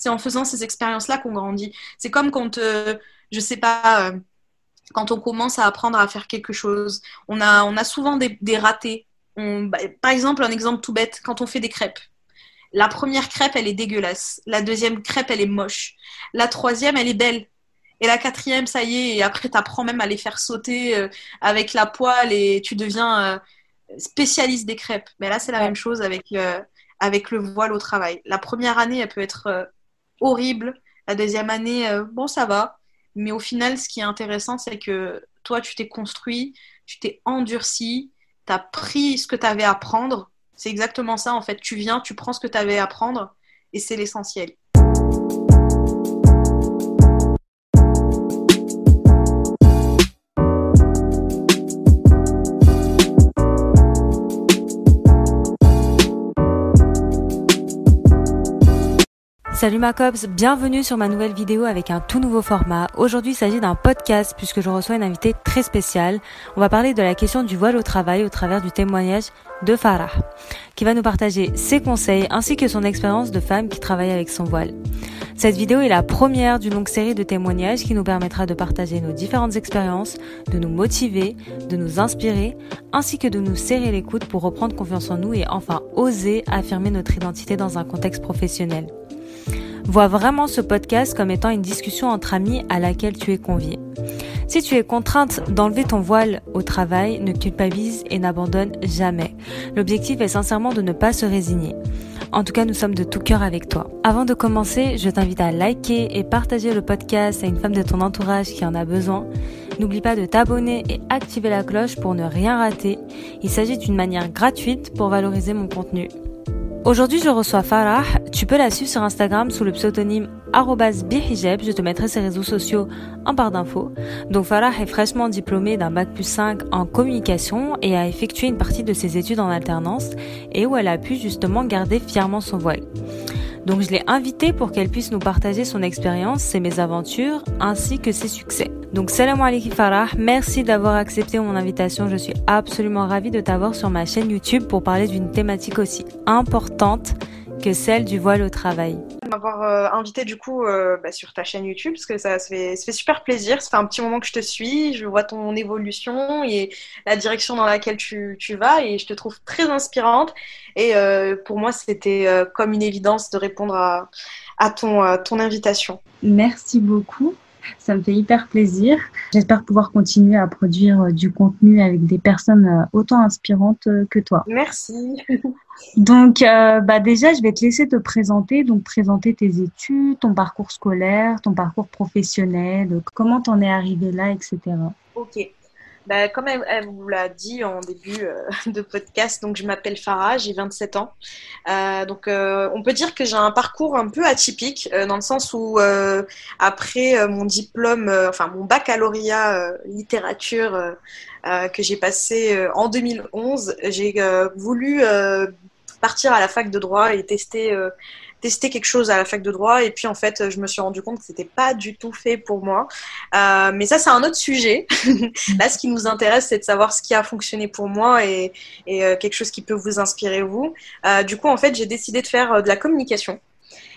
C'est en faisant ces expériences-là qu'on grandit. C'est comme quand, euh, je sais pas, euh, quand on commence à apprendre à faire quelque chose. On a, on a souvent des, ratés. Bah, par exemple, un exemple tout bête, quand on fait des crêpes. La première crêpe, elle est dégueulasse. La deuxième crêpe, elle est moche. La troisième, elle est belle. Et la quatrième, ça y est, et après, tu apprends même à les faire sauter euh, avec la poêle et tu deviens spécialiste des crêpes. Mais là, c'est la même chose avec, avec le voile au travail. La première année, elle peut être horrible. La deuxième année, euh, bon, ça va. Mais au final, ce qui est intéressant, c'est que toi, tu t'es construit, tu t'es endurci, tu as pris ce que tu avais à prendre. C'est exactement ça, en fait. Tu viens, tu prends ce que tu avais à prendre et c'est l'essentiel. Salut ma cops, bienvenue sur ma nouvelle vidéo avec un tout nouveau format. Aujourd'hui il s'agit d'un podcast puisque je reçois une invitée très spéciale. On va parler de la question du voile au travail au travers du témoignage de Farah, qui va nous partager ses conseils ainsi que son expérience de femme qui travaille avec son voile. Cette vidéo est la première d'une longue série de témoignages qui nous permettra de partager nos différentes expériences, de nous motiver, de nous inspirer, ainsi que de nous serrer les coudes pour reprendre confiance en nous et enfin oser affirmer notre identité dans un contexte professionnel. Vois vraiment ce podcast comme étant une discussion entre amis à laquelle tu es convié. Si tu es contrainte d'enlever ton voile au travail, ne culpabilise et n'abandonne jamais. L'objectif est sincèrement de ne pas se résigner. En tout cas, nous sommes de tout cœur avec toi. Avant de commencer, je t'invite à liker et partager le podcast à une femme de ton entourage qui en a besoin. N'oublie pas de t'abonner et activer la cloche pour ne rien rater. Il s'agit d'une manière gratuite pour valoriser mon contenu. Aujourd'hui, je reçois Farah. Tu peux la suivre sur Instagram sous le pseudonyme bihijab. Je te mettrai ses réseaux sociaux en barre d'infos. Donc Farah est fraîchement diplômée d'un bac plus 5 en communication et a effectué une partie de ses études en alternance et où elle a pu justement garder fièrement son voile. Donc je l'ai invitée pour qu'elle puisse nous partager son expérience, ses mésaventures ainsi que ses succès. Donc salam alaikum Farah, merci d'avoir accepté mon invitation. Je suis absolument ravie de t'avoir sur ma chaîne YouTube pour parler d'une thématique aussi importante que celle du voile au travail. M'avoir euh, invité du coup euh, bah, sur ta chaîne YouTube parce que ça, se fait, super plaisir. Ça fait un petit moment que je te suis, je vois ton évolution et la direction dans laquelle tu, vas et je te trouve très inspirante. Et euh, pour moi, c'était comme une évidence de répondre à, à ton, ton invitation. Merci beaucoup. Ça me fait hyper plaisir. J'espère pouvoir continuer à produire euh, du contenu avec des personnes euh, autant inspirantes euh, que toi. Merci. Donc, bah déjà, je vais te laisser te présenter, donc présenter tes études, ton parcours scolaire, ton parcours professionnel, comment t'en es arrivé là, etc. Ok. Bah, comme elle, vous l'a dit en début euh, de podcast, donc je m'appelle Farah, j'ai 27 ans. Euh, donc euh, on peut dire que j'ai un parcours un peu atypique dans le sens où après mon diplôme, enfin mon baccalauréat littérature que j'ai passé en 2011, j'ai voulu partir à la fac de droit et tester tester quelque chose à la fac de droit. Et puis en fait je me suis rendu compte que c'était pas du tout fait pour moi. Euh, mais ça c'est un autre sujet. Là ce qui nous intéresse c'est de savoir ce qui a fonctionné pour moi et, et euh, quelque chose qui peut vous inspirer vous. Euh, du coup en fait j'ai décidé de faire de la communication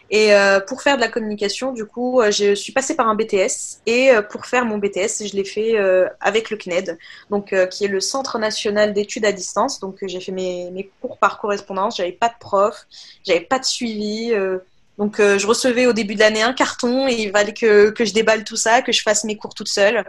et euh, pour faire de la communication, du coup, euh, je suis passée par un BTS. Et euh, pour faire mon BTS, je l'ai fait avec le CNED, donc qui est le Centre national d'études à distance. Donc j'ai fait mes, mes, cours par correspondance. J'avais pas de prof, j'avais pas de suivi. donc je recevais au début de l'année un carton et il fallait que, que, je déballe tout ça, que je fasse mes cours toute seule.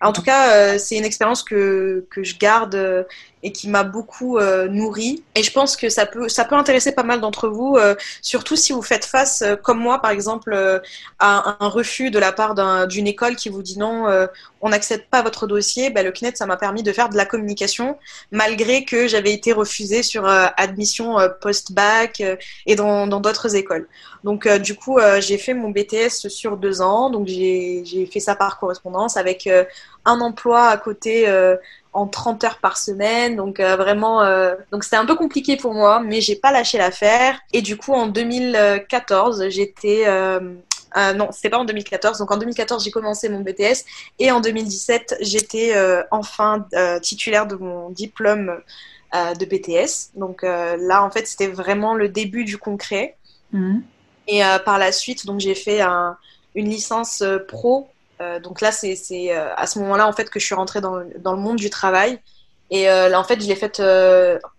En tout cas, c'est une expérience que, que je garde et qui m'a beaucoup euh, nourri. Et je pense que ça peut, ça peut intéresser pas mal d'entre vous, euh, surtout si vous faites face, euh, comme moi par exemple, euh, à un refus de la part d'une école qui vous dit non, on n'accepte pas votre dossier. Ben, le CNET, ça m'a permis de faire de la communication, malgré que j'avais été refusée sur admission post-bac et dans d'autres écoles. Donc du coup, j'ai fait mon BTS sur deux ans, donc j'ai fait ça par correspondance avec un emploi à côté en 30 heures par semaine. Donc euh, vraiment, euh, donc c'était un peu compliqué pour moi, mais j'ai pas lâché l'affaire. Et du coup, en 2014, j'étais euh, non, c'était pas en 2014. Donc en 2014, j'ai commencé mon BTS et en 2017, j'étais enfin titulaire de mon diplôme de BTS. Donc là, en fait, c'était vraiment le début du concret. Mmh. Et par la suite, donc j'ai fait une licence pro. Donc là, c'est à ce moment-là en fait que je suis rentrée dans, dans le monde du travail. Et là, en fait, je l'ai faite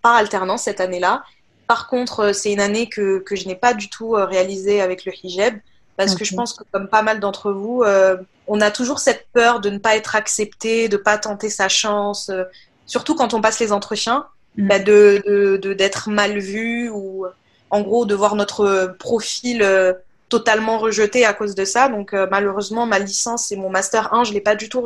par alternance cette année-là. Par contre, c'est une année que, que je n'ai pas du tout réalisée avec le hijab parce que je pense que comme pas mal d'entre vous, euh, on a toujours cette peur de ne pas être accepté, de pas tenter sa chance, euh, surtout quand on passe les entretiens, mm. bah, de d'être mal vu ou en gros de voir notre profil euh, totalement rejeté à cause de ça. Donc malheureusement, ma licence et mon master 1, je l'ai pas du tout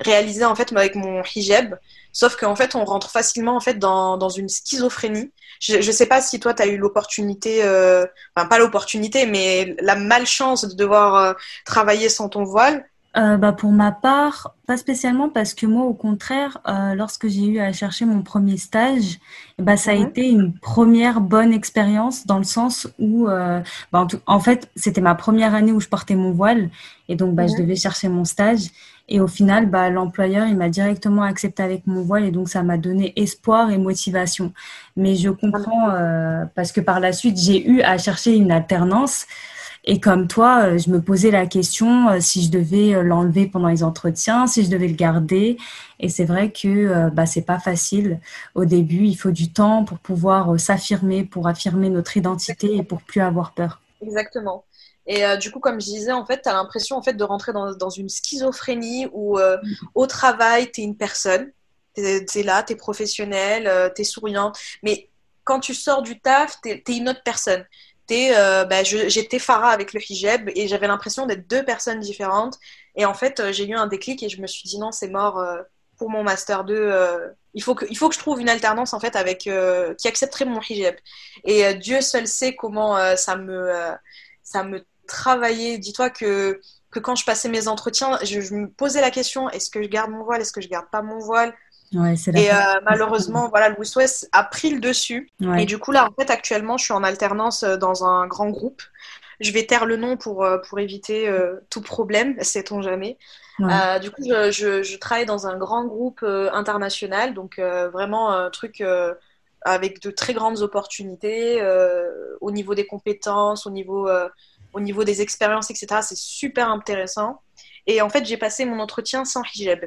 réalisé en fait avec mon hijab. Sauf qu'en fait, on rentre facilement en fait dans, dans une schizophrénie. Je ne sais pas si toi, tu as eu l'opportunité, euh, enfin pas l'opportunité, mais la malchance de devoir euh, travailler sans ton voile. Euh, bah pour ma part, pas spécialement parce que moi, au contraire, euh, lorsque j'ai eu à chercher mon premier stage, bah, ça a été une première bonne expérience dans le sens où, euh, bah, en, fait, c'était ma première année où je portais mon voile et donc bah, je devais chercher mon stage. Et au final, bah, l'employeur, il m'a directement accepté avec mon voile et donc ça m'a donné espoir et motivation. Mais je comprends euh, parce que par la suite, j'ai eu à chercher une alternance. Et comme toi, euh, je me posais la question euh, si je devais euh, l'enlever pendant les entretiens, si je devais le garder. Et c'est vrai que bah, c'est pas facile. Au début, il faut du temps pour pouvoir s'affirmer, pour affirmer notre identité et pour plus avoir peur. Exactement. Et du coup, comme je disais, en fait, tu as l'impression en fait, de rentrer dans, une schizophrénie où au travail, tu es une personne, tu es, là, tu es professionnel, tu es souriant. Mais quand tu sors du taf, tu es, une autre personne. Euh, bah, j'étais avec le hijab et j'avais l'impression d'être deux personnes différentes. Et en fait, euh, j'ai eu un déclic et je me suis dit non, c'est mort euh, pour mon master 2. il, faut que, il faut que je trouve une alternance en fait avec qui accepterait mon hijab. Et Dieu seul sait comment ça me ça me travaillait. Dis-toi que que quand je passais mes entretiens, je, je me posais la question est-ce que je garde mon voile, est-ce que je garde pas mon voile? Et euh, malheureusement, voilà, Louis West a pris le dessus. Et du coup, là, en fait, actuellement, je suis en alternance euh, dans un grand groupe. Je vais taire le nom pour, euh, pour éviter tout problème, sait-on jamais. du coup, je, je, je, travaille dans un grand groupe international, donc vraiment un truc avec de très grandes opportunités au niveau des compétences, au niveau, au niveau des expériences, etc. C'est super intéressant. Et en fait, j'ai passé mon entretien sans hijab.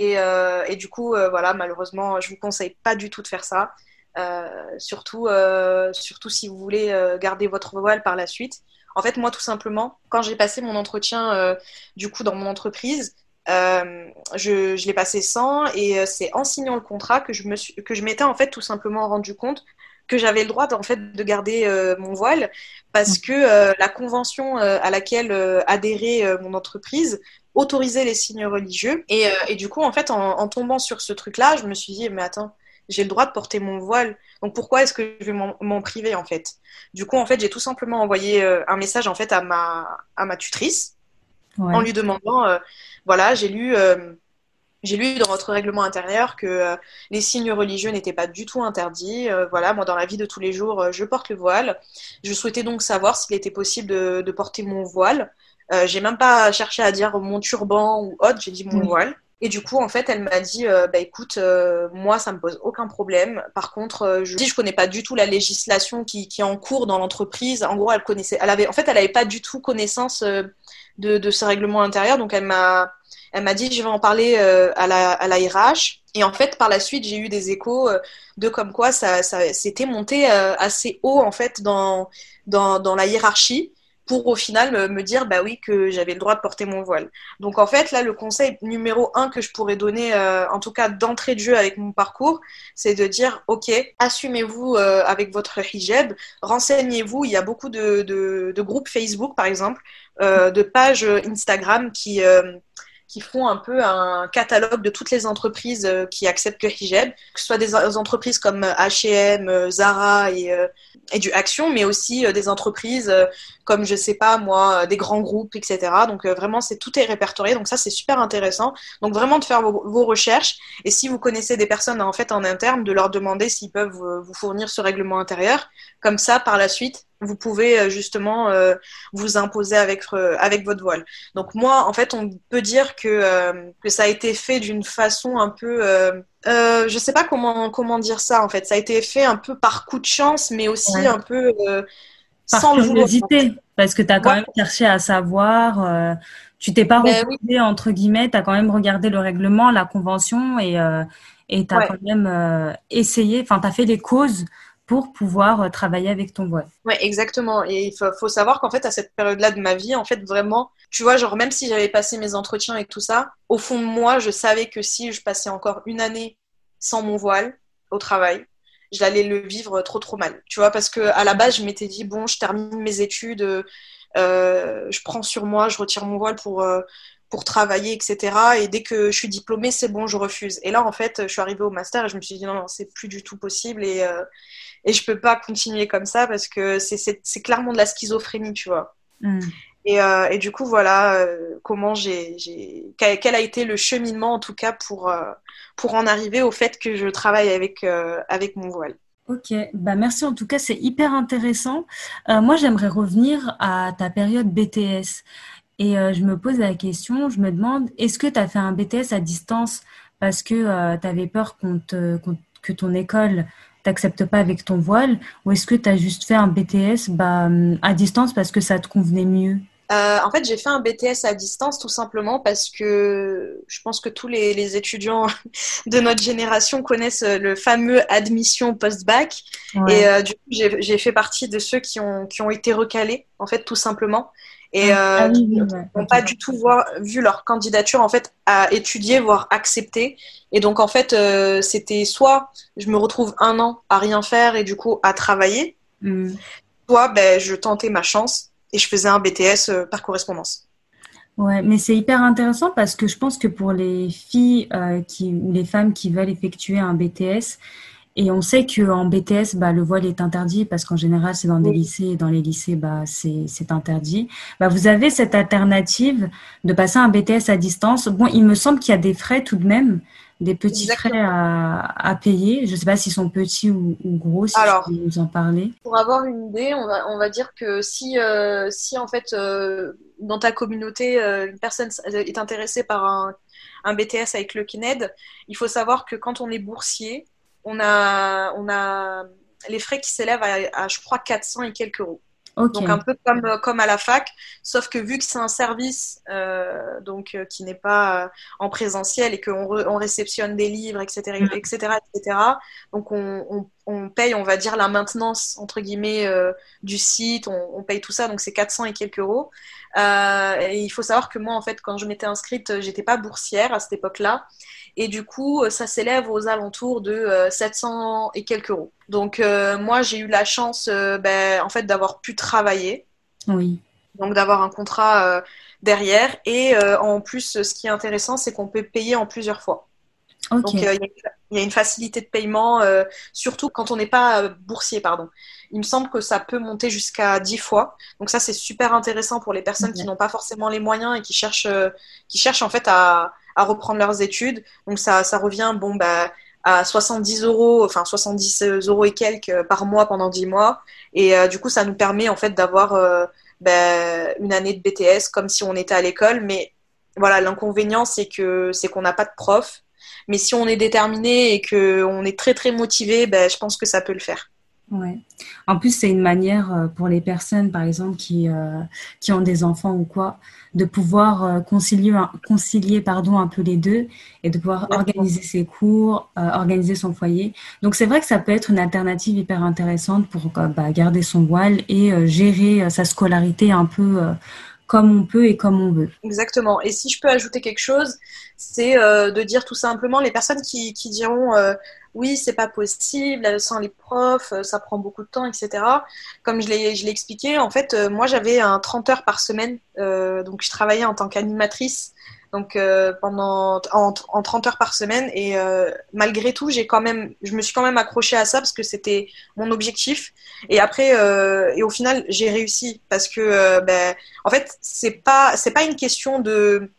Euh, et, du coup, euh, voilà, malheureusement, je vous conseille pas du tout de faire ça. Euh, surtout, surtout si vous voulez garder votre voile par la suite. En fait, moi, tout simplement, quand j'ai passé mon entretien, du coup, dans mon entreprise, je, je l'ai passé sans et c'est en signant le contrat que je me suis, que je m'étais en fait tout simplement rendu compte que j'avais le droit en fait de garder mon voile parce que la convention à laquelle adhérait mon entreprise autoriser les signes religieux. Et, euh, et du coup, en fait, en, tombant sur ce truc-là, je me suis dit, mais attends, j'ai le droit de porter mon voile. Donc pourquoi est-ce que je vais m'en priver en fait? Du coup, en fait, j'ai tout simplement envoyé euh, un message en fait à ma à ma tutrice en lui demandant, euh, voilà, j'ai lu. j'ai lu dans votre règlement intérieur que les signes religieux n'étaient pas du tout interdits. voilà, moi dans la vie de tous les jours, je porte le voile. Je souhaitais donc savoir s'il était possible de, de porter mon voile. Euh, j'ai même pas cherché à dire mon turban ou autre, j'ai dit mon voile. Et du coup, en fait, elle m'a dit, euh, bah écoute, euh, moi, ça me pose aucun problème. Par contre, je dis, je connais pas du tout la législation qui, qui est en cours dans l'entreprise. En gros, elle connaissait, elle avait, en fait, elle avait pas du tout connaissance de, de ce règlement intérieur. Donc, elle m'a, elle m'a dit, je vais en parler à la, à la RH. Et en fait, par la suite, j'ai eu des échos de comme quoi ça, ça s'était monté assez haut en fait dans, dans, dans la hiérarchie pour au final me, dire bah oui que j'avais le droit de porter mon voile. Donc en fait là le conseil numéro un que je pourrais donner euh, en tout cas d'entrée de jeu avec mon parcours, c'est de dire ok assumez-vous euh, avec votre hijab, renseignez-vous. Il y a beaucoup de, de, groupes Facebook par exemple, euh, de pages Instagram qui qui font un peu un catalogue de toutes les entreprises qui acceptent le hijab, que ce soit des entreprises comme H&M, Zara et, et du Action, mais aussi des entreprises comme je sais pas moi, des grands groupes, etc. Donc euh, vraiment, c'est tout est répertorié. Donc ça, c'est super intéressant. Donc vraiment de faire vos, recherches et si vous connaissez des personnes en fait en interne, de leur demander s'ils peuvent vous fournir ce règlement intérieur. Comme ça, par la suite, vous pouvez euh, justement euh, vous imposer avec avec votre voile. Donc moi, en fait, on peut dire que que ça a été fait d'une façon un peu euh, je sais pas comment comment dire ça en fait. Ça a été fait un peu par coup de chance, mais aussi un peu sans curiosité, parce que tu as quand même cherché à savoir. Euh, tu t'es pas ben refusé, entre guillemets, tu as quand même regardé le règlement, la convention et euh, et tu as quand même euh, essayé, enfin, tu as fait les causes pour pouvoir travailler avec ton voile. Ouais, exactement. Et il faut, savoir qu'en fait, à cette période-là de ma vie, en fait, vraiment, tu vois, genre, même si j'avais passé mes entretiens et tout ça, au fond de moi, je savais que si je passais encore une année sans mon voile au travail, j'allais le vivre trop trop mal. Tu vois, parce que à la base, je m'étais dit bon, je termine mes études, euh, je prends sur moi, je retire mon voile pour euh, pour travailler, etc. Et dès que je suis diplômée, c'est bon, je refuse. Et là, en fait, je suis arrivée au master et je me suis dit non, non c'est plus du tout possible et euh, et je peux pas continuer comme ça parce que c'est clairement de la schizophrénie, tu vois. Mm. Et, euh, et, du coup, voilà euh, comment j'ai, quel a été le cheminement en tout cas pour, euh, pour en arriver au fait que je travaille avec, avec mon voile. Ok, bah merci en tout cas, c'est hyper intéressant. moi, j'aimerais revenir à ta période BTS. Et je me pose la question, je me demande, est-ce que tu as fait un BTS à distance parce que tu avais peur qu'on que ton école t'acceptes pas avec ton voile ou est-ce que tu as juste fait un BTS bah, à distance parce que ça te convenait mieux? Euh, en fait, j'ai fait un BTS à distance tout simplement parce que je pense que tous les, étudiants de notre génération connaissent le fameux admission post-bac. Et euh, du coup, j'ai fait partie de ceux qui ont, qui ont été recalés, en fait, tout simplement. Et ah, euh, ah n'ont pas du tout voir, vu leur candidature, en fait, à étudier, voire accepter. Et donc, en fait, euh, c'était soit je me retrouve un an à rien faire et du coup à travailler, hmm. soit ben, je tentais ma chance et je faisais un BTS euh, par correspondance. Ouais, mais c'est hyper intéressant parce que je pense que pour les filles euh, qui, ou les femmes qui veulent effectuer un BTS, et on sait qu'en BTS, bah, le voile est interdit parce qu'en général, c'est dans des lycées et dans les lycées, bah, c'est interdit. Bah, vous avez cette alternative de passer un BTS à distance. Bon, il me semble qu'il y a des frais tout de même, des petits frais à, à, payer. Je ne sais pas s'ils sont petits ou, gros, si Alors, tu peux nous en parler. Pour avoir une idée, on va, on va dire que si, euh, si en fait, euh, dans ta communauté, euh, une personne est intéressée par un, un BTS avec le KINED, il faut savoir que quand on est boursier, on a, on a les frais qui s'élèvent à, à, je crois, 400 et quelques euros. Donc un peu comme, comme à la fac, sauf que vu que c'est un service euh, donc euh, qui n'est pas euh, en présentiel et qu'on on réceptionne des livres, etc., etc., etc. Donc on, on, on, paye, on va dire la maintenance entre guillemets euh, du site, on, on, paye tout ça, donc c'est 400 et quelques euros. Euh, et il faut savoir que moi en fait quand je m'étais inscrite, j'étais pas boursière à cette époque-là et du coup, euh, ça s'élève aux alentours de 700 euh, et quelques euros. Donc, euh, moi, j'ai eu la chance, ben, en fait, d'avoir pu travailler. Oui. Donc, d'avoir un contrat derrière. Et en plus, ce qui est intéressant, c'est qu'on peut payer en plusieurs fois. Donc, il y, a une facilité de paiement, surtout quand on n'est pas boursier, pardon. Il me semble que ça peut monter jusqu'à 10 fois. Donc, ça, c'est super intéressant pour les personnes qui n'ont pas forcément les moyens et qui cherchent, qui cherchent en fait à, à reprendre leurs études. Donc ça, ça revient bon, bah, à 70 euros, enfin 70 euros et quelques par mois pendant 10 mois. Et euh, du coup, ça nous permet en fait d'avoir euh, bah, une année de BTS comme si on était à l'école. Mais voilà, l'inconvénient, c'est que c'est qu'on n'a pas de prof. Mais si on est déterminé et qu'on est très très motivé, bah, je pense que ça peut le faire. Ouais. En plus, c'est une manière euh, pour les personnes, par exemple, qui, qui ont des enfants ou quoi, de pouvoir euh, concilier, concilier pardon, un peu les deux et de pouvoir organiser ses cours, euh, organiser son foyer. Donc c'est vrai que ça peut être une alternative hyper intéressante pour euh, bah, garder son voile et gérer sa scolarité un peu comme on peut et comme on veut. Exactement. Et si je peux ajouter quelque chose, c'est de dire tout simplement les personnes qui, diront oui, c'est pas possible, sans les profs, euh, ça prend beaucoup de temps, etc. Comme je l'ai expliqué, en fait, euh, moi j'avais un 30 heures par semaine, euh, donc je travaillais en tant qu'animatrice, donc pendant en, 30 heures par semaine, et malgré tout, j'ai quand même, je me suis quand même accrochée à ça parce que c'était mon objectif. Et après, et au final, j'ai réussi parce que, ben, en fait, c'est pas, c'est pas une question de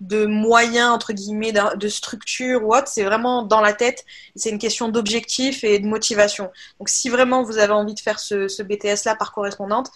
de moyens, entre guillemets, de structure ou autre, c'est vraiment dans la tête. C'est une question d'objectif et de motivation. Donc, si vraiment vous avez envie de faire ce, BTS-là par correspondante,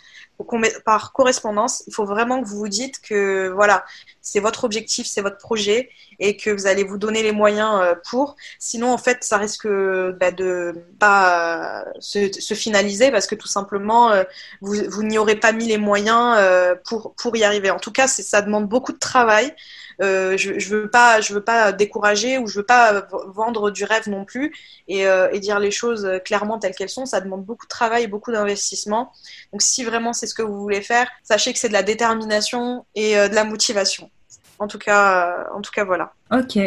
par correspondance, il faut vraiment que vous vous dites que, voilà, c'est votre objectif, c'est votre projet et que vous allez vous donner les moyens euh, pour. Sinon, en fait, ça risque bah, de pas se, se, finaliser parce que tout simplement, euh, vous, n'y aurez pas mis les moyens euh, pour, pour y arriver. En tout cas, ça demande beaucoup de travail. Euh, je, je veux pas, je veux pas décourager ou je veux pas vendre du rêve non plus et, euh, et dire les choses clairement telles qu'elles sont. Ça demande beaucoup de travail et beaucoup d'investissement. Donc, si vraiment c'est ce que vous voulez faire, sachez que c'est de la détermination et de la motivation. En tout cas, en tout cas, voilà. Ok.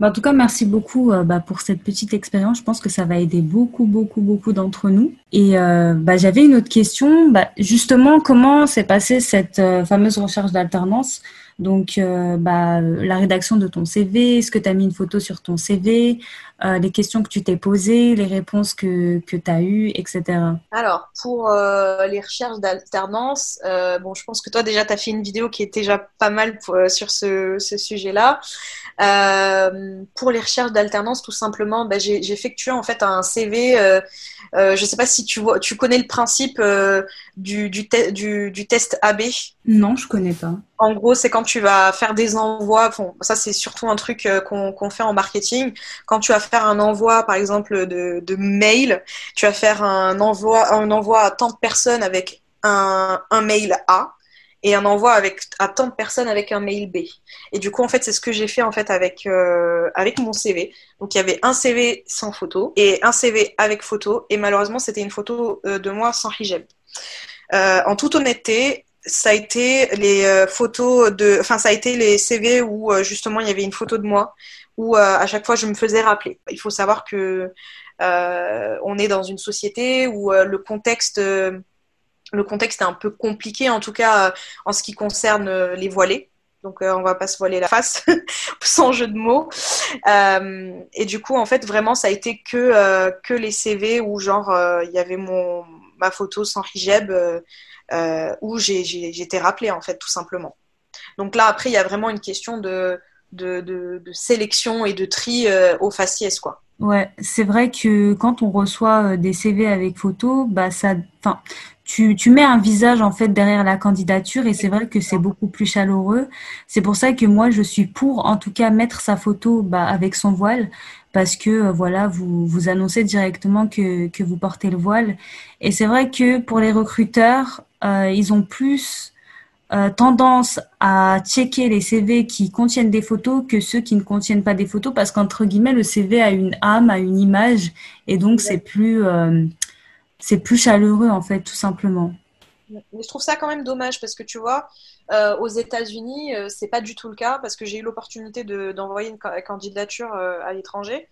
Bah, en tout cas, merci beaucoup euh, bah, pour cette petite expérience. Je pense que ça va aider beaucoup, beaucoup, beaucoup d'entre nous. Et euh, bah, j'avais une autre question. Justement, comment s'est passée cette euh, fameuse recherche d'alternance? Donc, euh, bah, la rédaction de ton CV, est-ce que tu as mis une photo sur ton CV, euh, les questions que tu t'es posées, les réponses que, que tu as eues, etc. Alors, pour euh, les recherches d'alternance, bon, je pense que toi déjà, tu as fait une vidéo qui est déjà pas mal sur ce, ce sujet-là. Pour les recherches d'alternance, tout simplement, bah, j'ai effectué en fait un CV. je ne sais pas si tu, vois, tu connais le principe du, du, du, du, test AB. Non, je connais pas. En gros, c'est quand tu vas faire des envois. Bon, ça, c'est surtout un truc euh, qu'on fait en marketing. Quand tu vas faire un envoi, par exemple, de, de mail, tu vas faire un envoi, un envoi à tant de personnes avec un, un mail A et un envoi avec à tant de personnes avec un mail B. Et du coup, en fait, c'est ce que j'ai fait en fait avec euh, avec mon CV. Donc, il y avait un CV sans photo et un CV avec photo. Et malheureusement, c'était une photo euh, de moi sans hijab. Euh, en toute honnêteté, ça a été les photos de, enfin ça a été les CV où justement il y avait une photo de moi où à chaque fois je me faisais rappeler. Il faut savoir que on est dans une société où le contexte, le contexte est un peu compliqué en tout cas en ce qui concerne les voilés. Donc on va pas se voiler la face sans jeu de mots. et du coup en fait vraiment ça a été que les CV où genre il y avait ma photo sans hijab euh, où j'ai été rappelée, en fait, tout simplement. Donc là, après, il y a vraiment une question de, sélection et de tri euh, au faciès, quoi. Ouais, c'est vrai que quand on reçoit euh, des CV avec photo, bah ça, tu, tu mets un visage en fait derrière la candidature et c'est vrai que c'est beaucoup plus chaleureux. C'est pour ça que moi je suis pour en tout cas mettre sa photo bah, avec son voile parce que euh, voilà vous vous annoncez directement que que vous portez le voile et c'est vrai que pour les recruteurs euh, ils ont plus euh, tendance à checker les CV qui contiennent des photos que ceux qui ne contiennent pas des photos parce qu'entre guillemets le CV a une âme, a une image et donc c'est plus euh, c'est plus chaleureux en fait tout simplement. Mais je trouve ça quand même dommage parce que tu vois, euh, aux États-Unis, euh, c'est pas du tout le cas parce que j'ai eu l'opportunité d'envoyer une candidature à l'étranger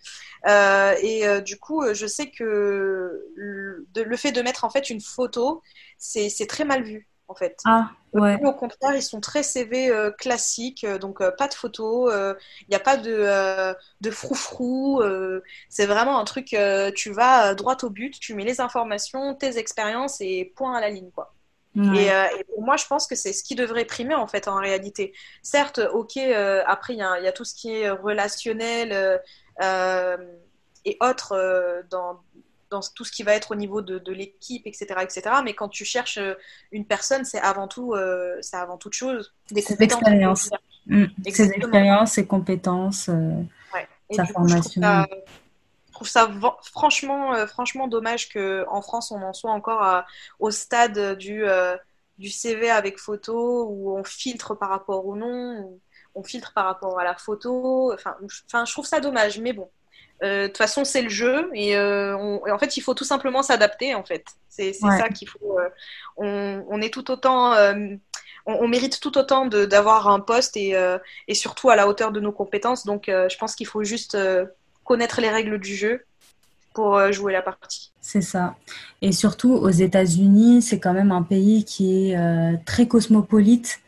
et du coup, je sais que le, le, fait de mettre en fait une photo, c'est très mal vu en fait. Ah, ouais. Au contraire, ils sont très CV euh, classiques, euh, donc euh, pas de photos, il n'y a pas de, de froufrou. c'est vraiment un truc, tu vas droit au but, tu mets les informations, tes expériences et point à la ligne, quoi. Et, pour moi, je pense que c'est ce qui devrait primer en fait en réalité. Certes, ok, après il y, y, a tout ce qui est relationnel et autres dans, dans tout ce qui va être au niveau de, l'équipe, etc., etc. Mais quand tu cherches euh, une personne, c'est avant tout, euh, c'est avant toute chose des compétences. Mmh. Ses expériences, ses compétences, euh, sa formation. je trouve ça, franchement, franchement dommage qu'en France, on en soit encore au stade du, du CV avec photo, où on filtre par rapport au nom, on filtre par rapport à la photo. Enfin, enfin je trouve ça dommage, mais bon, euh, de toute façon, c'est le jeu euh, et, en fait, il faut tout simplement s'adapter. En fait, c'est ça qu'il faut. Euh, on, est tout autant, on, mérite tout autant d'avoir un poste et, et, surtout à la hauteur de nos compétences. Donc, je pense qu'il faut juste connaître les règles du jeu pour jouer la partie. C'est ça. Et surtout aux États-Unis, c'est quand même un pays qui est très cosmopolite.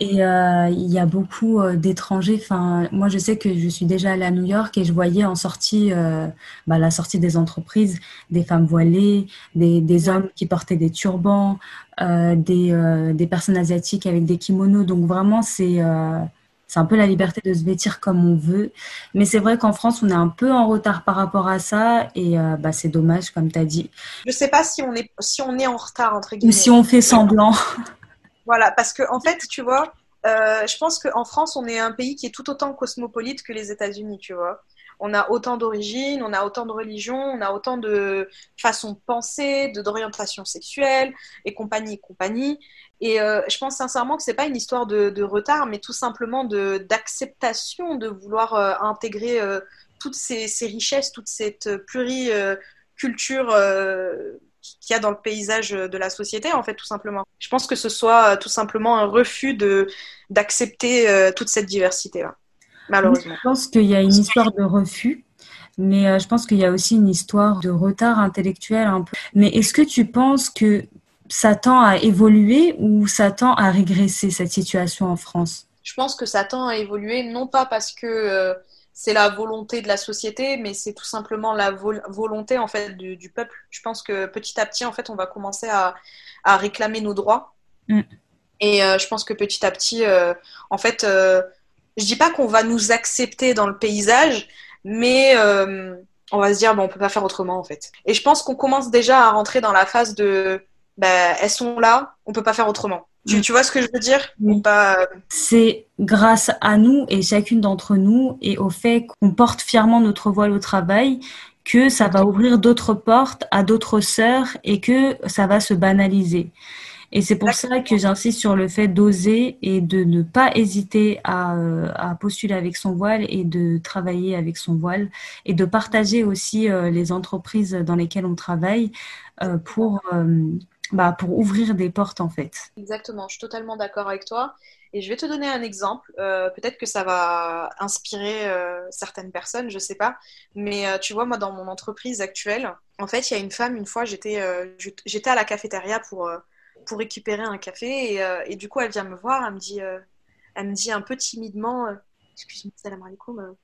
Et euh, il y a beaucoup euh, d'étrangers. Enfin, moi, je sais que je suis déjà allée à New York et je voyais en sortie, euh, bah, la sortie des entreprises, des femmes voilées, des, des hommes qui portaient des turbans, des, des personnes asiatiques avec des kimonos. Donc vraiment, c'est c'est un peu la liberté de se vêtir comme on veut. Mais c'est vrai qu'en France, on est un peu en retard par rapport à ça et bah, c'est dommage, comme tu as dit. Je sais pas si on est si on est en retard entre guillemets. Ou si on fait semblant. Voilà, parce que en fait, tu vois, je pense qu'en France, on est un pays qui est tout autant cosmopolite que les États-Unis, tu vois on a autant d'origines, on a autant de religions, on a autant de façons de penser, d'orientation sexuelle et compagnie et compagnie. Et euh, je pense sincèrement que c'est pas une histoire de, retard, mais tout simplement d'acceptation de, vouloir euh, intégrer euh, toutes ces, richesses, toute cette pluriculture qu'il y a dans le paysage de la société, en fait, tout simplement. Je pense que ce soit tout simplement un refus d'accepter toute cette diversité-là malheureusement. Je pense qu'il y a une histoire de refus, mais euh, je pense qu'il y a aussi une histoire de retard intellectuel un peu. Mais est-ce que tu penses que ça tend à évoluer ou ça tend à régresser cette situation en France? Je pense que ça tend à évoluer, non pas parce que euh, c'est la volonté de la société, mais c'est tout simplement la volonté en fait du, peuple. Je pense que petit à petit, en fait, on va commencer à, réclamer nos droits. Mm. Et euh, je pense que petit à petit, en fait, je dis pas qu'on va nous accepter dans le paysage, mais euh, on va se dire bon, on peut pas faire autrement en fait. Et je pense qu'on commence déjà à rentrer dans la phase de bah, elles sont là, on peut pas faire autrement. Tu, vois ce que je veux dire C'est grâce à nous et chacune d'entre nous et au fait qu'on porte fièrement notre voile au travail que ça va ouvrir d'autres portes à d'autres sœurs et que ça va se banaliser. Et c'est pour ça que j'insiste sur le fait d'oser et de ne pas hésiter à, euh, à, postuler avec son voile et de travailler avec son voile et de partager aussi euh, les entreprises dans lesquelles on travaille euh, pour, bah, pour ouvrir des portes en fait. Exactement, je suis totalement d'accord avec toi. Et je vais te donner un exemple. Peut-être que ça va inspirer certaines personnes, je ne sais pas. Mais tu vois, moi, dans mon entreprise actuelle, en fait, il y a une femme, une fois, j'étais j'étais à la cafétéria pour pour récupérer un café. Et, euh, du coup, elle vient me voir, elle me dit, euh, elle me dit un peu timidement euh, Excuse-moi, salam alaikum,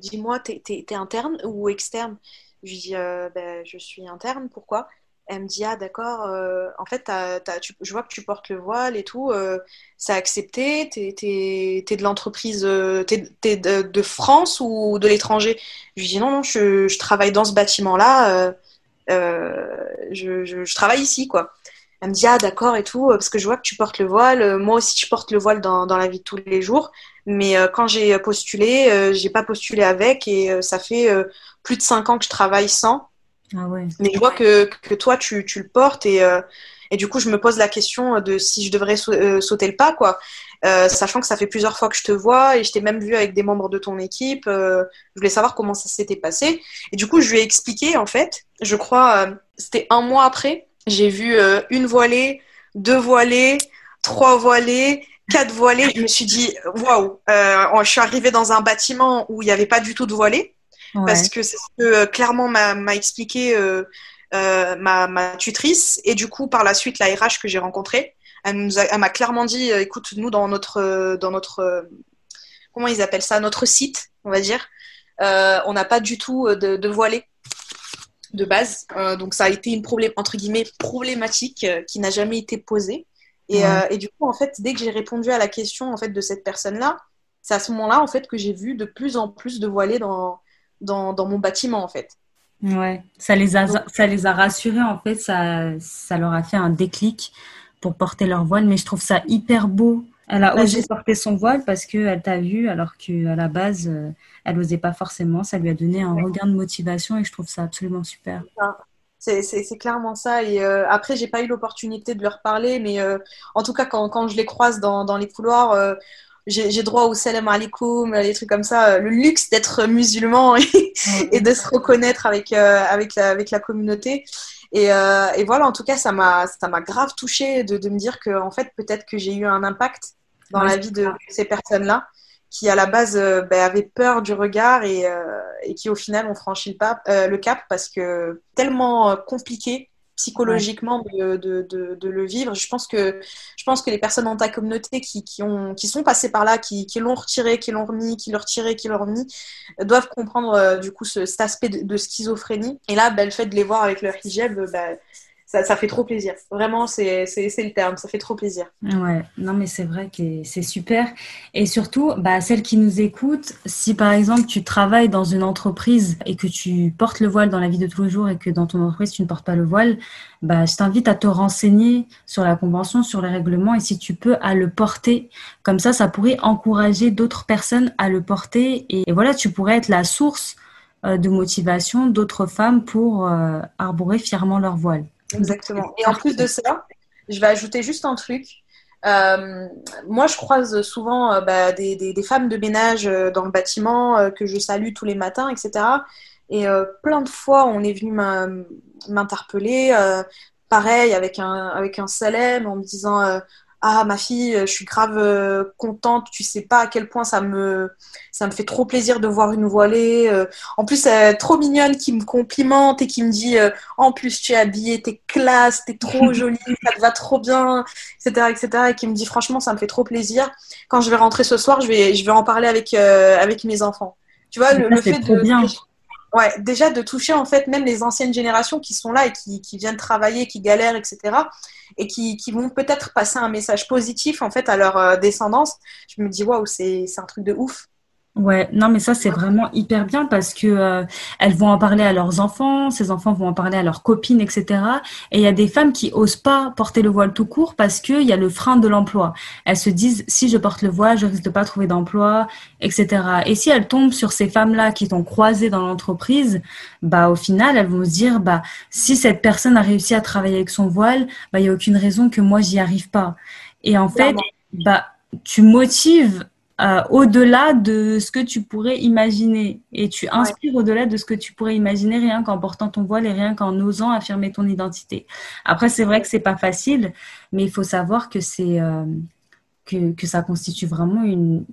dis-moi, t'es es, interne ou externe? Je lui dis ben, Je suis interne, pourquoi? Elle me dit ah d'accord en fait je vois que tu portes le voile et tout c'est accepté t'es es, de l'entreprise t'es es de, de, France ou de l'étranger? Je lui dis non non je, je travaille dans ce bâtiment là je, je, je, travaille ici quoi. Elle me dit ah d'accord et tout parce que je vois que tu portes le voile euh, moi aussi je porte le voile dans, dans la vie de tous les jours mais euh, quand j'ai postulé euh, j'ai pas postulé avec et ça fait plus de cinq ans que je travaille sans ah ouais. mais je vois que, que toi tu, tu, le portes et et du coup je me pose la question de si je devrais sauter le pas quoi sachant que ça fait plusieurs fois que je te vois et je t'ai même vu avec des membres de ton équipe je voulais savoir comment ça s'était passé et du coup je lui ai expliqué en fait je crois c'était un mois après j'ai vu euh, une voilée, deux voilées, trois voilées, quatre voilées. Je me suis dit, waouh, euh, je suis arrivée dans un bâtiment où il n'y avait pas du tout de voilées. Parce que c'est ce que euh, clairement m'a expliqué ma, tutrice. Et du coup, par la suite, la RH que j'ai rencontrée, elle m'a clairement dit, écoute, nous, dans notre, dans notre comment ils appellent ça, notre site, on va dire, on n'a pas du tout de, de de base. Euh, donc ça a été une problème, entre guillemets, problématique euh, qui n'a jamais été posée. Et, euh, et, du coup, en fait, dès que j'ai répondu à la question en fait, de cette personne-là, c'est à ce moment-là en fait, que j'ai vu de plus en plus de voilés dans, dans, dans, mon bâtiment. En fait. Ouais, ça les a, ça les a rassurés. En fait, ça, ça leur a fait un déclic pour porter leur voile. Mais je trouve ça hyper beau elle a osé porter son voile parce qu'elle t'a vu, alors qu'à la base, euh, elle n'osait pas forcément. Ça lui a donné un regain de motivation et je trouve ça absolument super. C'est clairement ça. Et euh, après, j'ai pas eu l'opportunité de leur parler, mais euh, en tout cas, quand, quand, je les croise dans, dans les couloirs, euh, j'ai droit au salam alaikum, des trucs comme ça. Le luxe d'être musulman et, de se reconnaître avec, avec, la, avec la communauté. Et, et, voilà, en tout cas, ça m'a grave touché de, de me dire que, en fait, peut-être que j'ai eu un impact dans la vie de ces personnes-là qui à la base euh, ben, avaient peur du regard et, euh, et, qui au final ont franchi le, euh, le cap parce que tellement compliqué psychologiquement de, de, de, le vivre. Je pense que, je pense que les personnes dans ta communauté qui, qui, ont, qui sont passées par là, qui, qui l'ont retiré, qui l'ont remis, qui l'ont retiré, qui l'ont remis, doivent comprendre du coup ce, cet aspect de, schizophrénie. Et là, ben, le fait de les voir avec leur hijab, ben, ça, fait trop plaisir. Vraiment, c'est le terme, ça fait trop plaisir. Ouais, non, mais c'est vrai que c'est super. Et surtout, bah, celles qui nous écoutent, si par exemple tu travailles dans une entreprise et que tu portes le voile dans la vie de tous les jours et que dans ton entreprise tu ne portes pas le voile, bah, je t'invite à te renseigner sur la convention, sur les règlements et si tu peux à le porter. Comme ça, ça pourrait encourager d'autres personnes à le porter. Et, voilà, tu pourrais être la source euh, de motivation d'autres femmes pour euh, arborer fièrement leur voile. Exactement. Et en plus de ça, je vais ajouter juste un truc. Euh, moi, je croise souvent euh, bah, des, femmes de ménage euh, dans le bâtiment que je salue tous les matins, etc. Et plein de fois, on est venu m'interpeller, pareil, avec un, avec un salem, en me disant ah ma fille, je suis grave euh, contente, tu sais pas à quel point ça me ça me fait trop plaisir de voir une voilée. Euh. en plus, elle est trop mignonne qui me complimente et qui me dit euh, en plus tu es habillée, t'es classe, t'es trop jolie, ça te va trop bien, etc., etc. Et qui me dit franchement ça me fait trop plaisir. Quand je vais rentrer ce soir, je vais je vais en parler avec avec mes enfants. Tu vois le, fait de bien. Ouais, déjà de toucher en fait même les anciennes générations qui sont là et qui, qui viennent travailler, qui galèrent, etc. Et qui, vont peut-être passer un message positif en fait à leur euh, descendance. Je me dis waouh, c'est un truc de ouf. Ouais, non, mais ça c'est vraiment hyper bien parce que euh, elles vont en parler à leurs enfants, ces enfants vont en parler à leurs copines, etc. Et il y a des femmes qui osent pas porter le voile tout court parce qu'il y a le frein de l'emploi. Elles se disent si je porte le voile, je risque de pas trouver d'emploi, etc. Et si elles tombent sur ces femmes-là qui t'ont croisé dans l'entreprise, bah au final elles vont se dire bah si cette personne a réussi à travailler avec son voile, bah il y a aucune raison que moi j'y arrive pas. Et en fait, bah tu motives euh, au-delà de ce que tu pourrais imaginer. Et tu inspires au-delà de ce que tu pourrais imaginer rien qu'en portant ton voile et rien qu'en osant affirmer ton identité. Après, c'est vrai que c'est pas facile, mais il faut savoir que c'est euh, que, que, ça constitue vraiment une,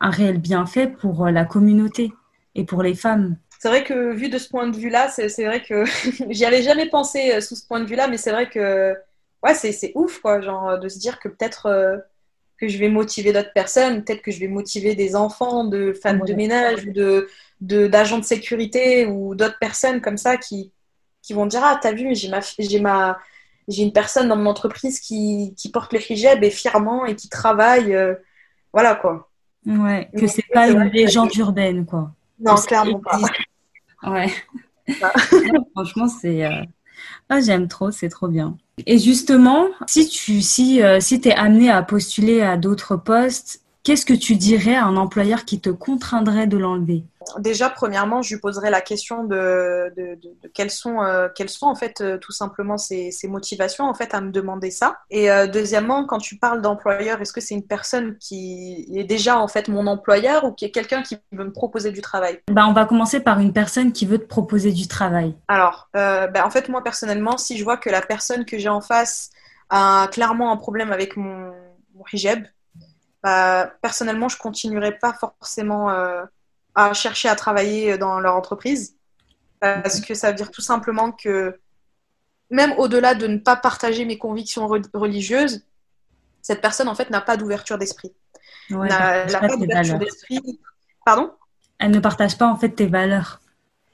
un réel bienfait pour euh, la communauté et pour les femmes. C'est vrai que vu de ce point de vue-là, c'est vrai que j'y avais jamais pensé sous ce point de vue-là, mais c'est vrai que ouais, c'est ouf, quoi, genre de se dire que peut-être que je vais motiver d'autres personnes, peut-être que je vais motiver des enfants de femmes de ménage ou de, d'agents de, sécurité ou d'autres personnes comme ça qui, qui vont dire Ah, t'as vu, j'ai, ma, j'ai, ma, j'ai une personne dans mon entreprise qui, qui porte le hijab et fièrement et qui travaille. Euh, voilà quoi. Ouais, que c'est pas une légende urbaine quoi. Non, clairement pas. Ouais. Franchement, c'est. Euh, ah, j'aime trop, c'est trop bien. Et justement, si tu si, euh, si es amené à postuler à d'autres postes, qu'est-ce que tu dirais à un employeur qui te contraindrait de l'enlever? Déjà, premièrement, je lui poserais la question de, de, quelles, sont, euh, quelles sont en fait euh, tout simplement ses, motivations en fait à me demander ça. Et euh, deuxièmement, quand tu parles d'employeur, est-ce que c'est une personne qui est déjà en fait mon employeur ou qui est quelqu'un qui veut me proposer du travail? Bah, On va commencer par une personne qui veut te proposer du travail. Alors, bah, en fait, moi personnellement, si je vois que la personne que j'ai en face a clairement un problème avec mon, mon hijab, bah, personnellement, je continuerai pas forcément à chercher à travailler dans leur entreprise. Parce que ça veut dire tout simplement que même au-delà de ne pas partager mes convictions religieuses, cette personne en fait n'a pas d'ouverture d'esprit. Ouais, n'a pas d'ouverture d'esprit. Pardon? Elle ne partage pas en fait tes valeurs.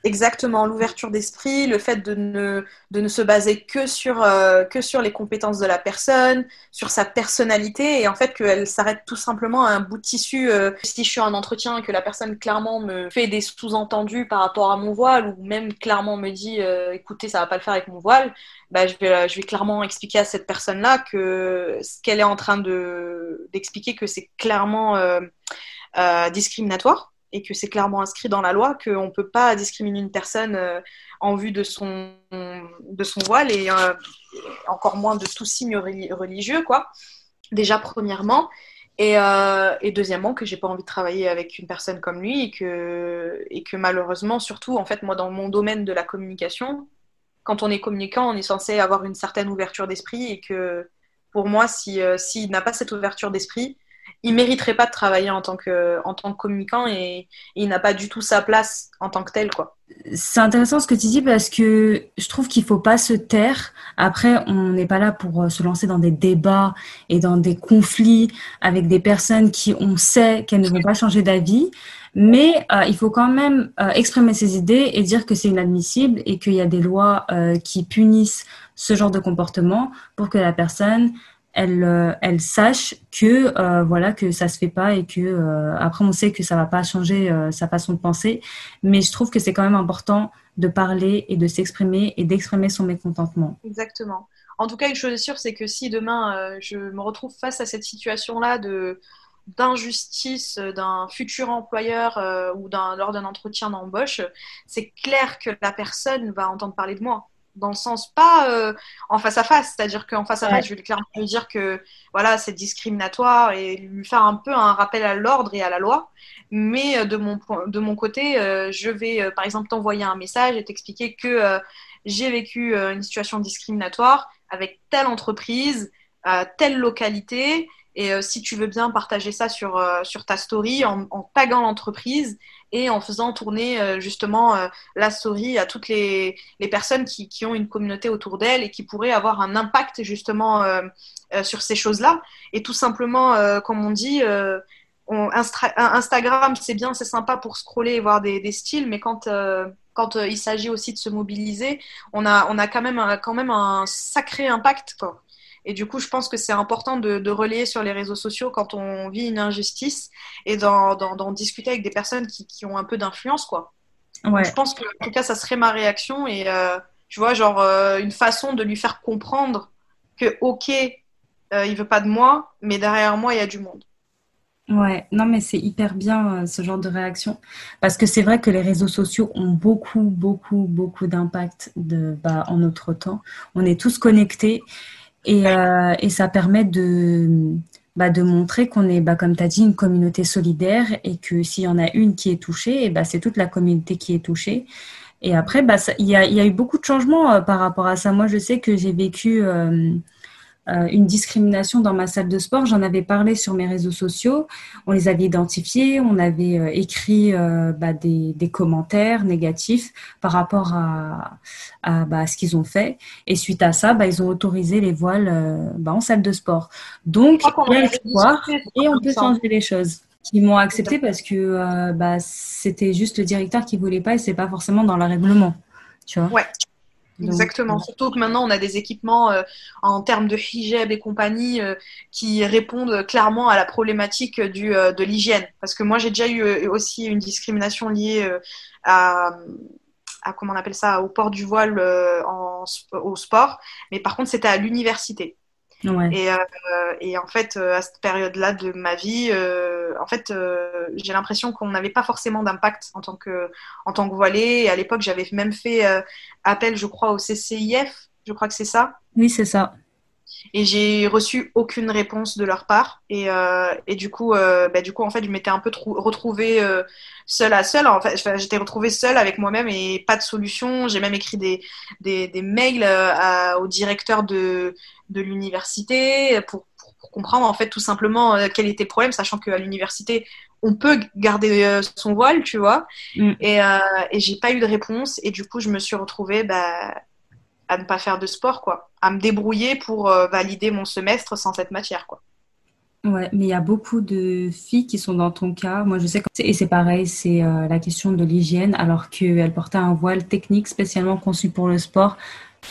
Exactement, l'ouverture d'esprit, le fait de ne, de ne se baser que sur, euh, que sur les compétences de la personne, sur sa personnalité, et en fait qu'elle s'arrête tout simplement à un bout de tissu. Euh, si je suis en entretien et que la personne clairement me fait des sous-entendus par rapport à mon voile, ou même clairement me dit euh, écoutez, ça va pas le faire avec mon voile, bah, je, vais, je vais clairement expliquer à cette personne-là que ce qu'elle est en train d'expliquer, que c'est clairement discriminatoire et que c'est clairement inscrit dans la loi qu'on ne peut pas discriminer une personne euh, en vue de son, de son voile et euh, encore moins de tout signe religieux, quoi. Déjà, premièrement. Et, euh, et deuxièmement, que j'ai pas envie de travailler avec une personne comme lui et que, et que malheureusement, surtout, en fait, moi, dans mon domaine de la communication, quand on est communicant, on est censé avoir une certaine ouverture d'esprit et que pour moi, s'il si, s'il n'a pas cette ouverture d'esprit, il mériterait pas de travailler en tant que, en tant que communicant et, il n'a pas du tout sa place en tant que tel, quoi. C'est intéressant ce que tu dis parce que je trouve qu'il faut pas se taire. Après, on n'est pas là pour euh, se lancer dans des débats et dans des conflits avec des personnes qui, on sait qu'elles ne vont pas changer d'avis. Mais euh, il faut quand même euh, exprimer ses idées et dire que c'est inadmissible et qu'il y a des lois qui punissent ce genre de comportement pour que la personne elle, euh, elle sache que euh, voilà que ça se fait pas et que euh, après on sait que ça va pas changer sa façon de penser, mais je trouve que c'est quand même important de parler et de s'exprimer et d'exprimer son mécontentement. Exactement. En tout cas, une chose est sûre, c'est que si demain je me retrouve face à cette situation-là de d'injustice d'un futur employeur ou lors d'un entretien d'embauche, c'est clair que la personne va entendre parler de moi dans le sens pas euh, en face à face, c'est-à-dire qu'en face à face, je vais clairement lui dire que voilà, c'est discriminatoire et lui faire un peu un rappel à l'ordre et à la loi. Mais euh, de mon de mon côté, euh, je vais par exemple t'envoyer un message et t'expliquer que j'ai vécu une situation discriminatoire avec telle entreprise, telle localité. Et si tu veux bien partager ça sur, sur ta story en, en taguant l'entreprise et en faisant tourner euh, justement la story à toutes les, personnes qui, ont une communauté autour d'elles et qui pourraient avoir un impact justement sur ces choses-là. Et tout simplement, comme on dit, Instagram, c'est bien, c'est sympa pour scroller et voir des, des styles, mais quand quand il s'agit aussi de se mobiliser, on a, on a quand, même, quand même un sacré impact. Quoi. Et du coup, je pense que c'est important de, relayer sur les réseaux sociaux quand on vit une injustice et d'en discuter avec des personnes qui, ont un peu d'influence, quoi. Ouais. Je pense que, en tout cas, ça serait ma réaction et euh, tu vois, genre euh, une façon de lui faire comprendre que, ok, euh, il veut pas de moi, mais derrière moi, il y a du monde. Ouais, non, mais c'est hyper bien ce genre de réaction parce que c'est vrai que les réseaux sociaux ont beaucoup, beaucoup, beaucoup d'impact bah, en notre temps. On est tous connectés et, euh, et ça permet de, bah, de montrer qu'on est, bah, comme tu as dit, une communauté solidaire et que s'il y en a une qui est touchée, et bah, c'est toute la communauté qui est touchée. Et après, bah, il y, a, y a eu beaucoup de changements euh, par rapport à ça. Moi, je sais que j'ai vécu euh, une discrimination dans ma salle de sport. J'en avais parlé sur mes réseaux sociaux. On les avait identifiés, on avait euh, écrit euh, bah, des, commentaires négatifs par rapport à, bah, ce qu'ils ont fait. Et suite à ça, bah, ils ont autorisé les voiles en salle de sport. Donc, il y a espoir et on peut changer les choses. Ils m'ont accepté parce que c'était juste le directeur qui voulait pas et c'est pas forcément dans le règlement. Tu vois ouais. Exactement. Surtout que maintenant, on a des équipements euh, en termes de hijab et compagnie euh, qui répondent clairement à la problématique du, euh, de l'hygiène. Parce que moi, j'ai déjà eu aussi une discrimination liée à, à, comment on appelle ça, au port du voile en, au sport. Mais par contre, c'était à l'université. Et, euh, et, en fait, euh, à cette période-là de ma vie, euh, en fait, j'ai l'impression qu'on n'avait pas forcément d'impact en tant que en tant que voilée. Et à l'époque, j'avais même fait appel, je crois, au CCIF. Je crois que c'est ça. Oui, c'est ça. Et j'ai reçu aucune réponse de leur part. Et, et du coup, bah, du coup, en fait, je m'étais un peu retrouvée seule à seule. En fait, j'étais retrouvée seule avec moi-même et pas de solution. J'ai même écrit des, des, des mails au directeur de de l'université pour, comprendre en fait tout simplement euh, quel était le problème, sachant qu'à l'université on peut garder euh, son voile, tu vois. Mm. Et, euh, et j'ai pas eu de réponse et du coup je me suis retrouvée bah, à ne pas faire de sport, quoi, à me débrouiller pour valider mon semestre sans cette matière, quoi. Ouais, mais il y a beaucoup de filles qui sont dans ton cas. Moi, je sais que et c'est pareil, c'est la question de l'hygiène, alors qu'elle portait un voile technique spécialement conçu pour le sport.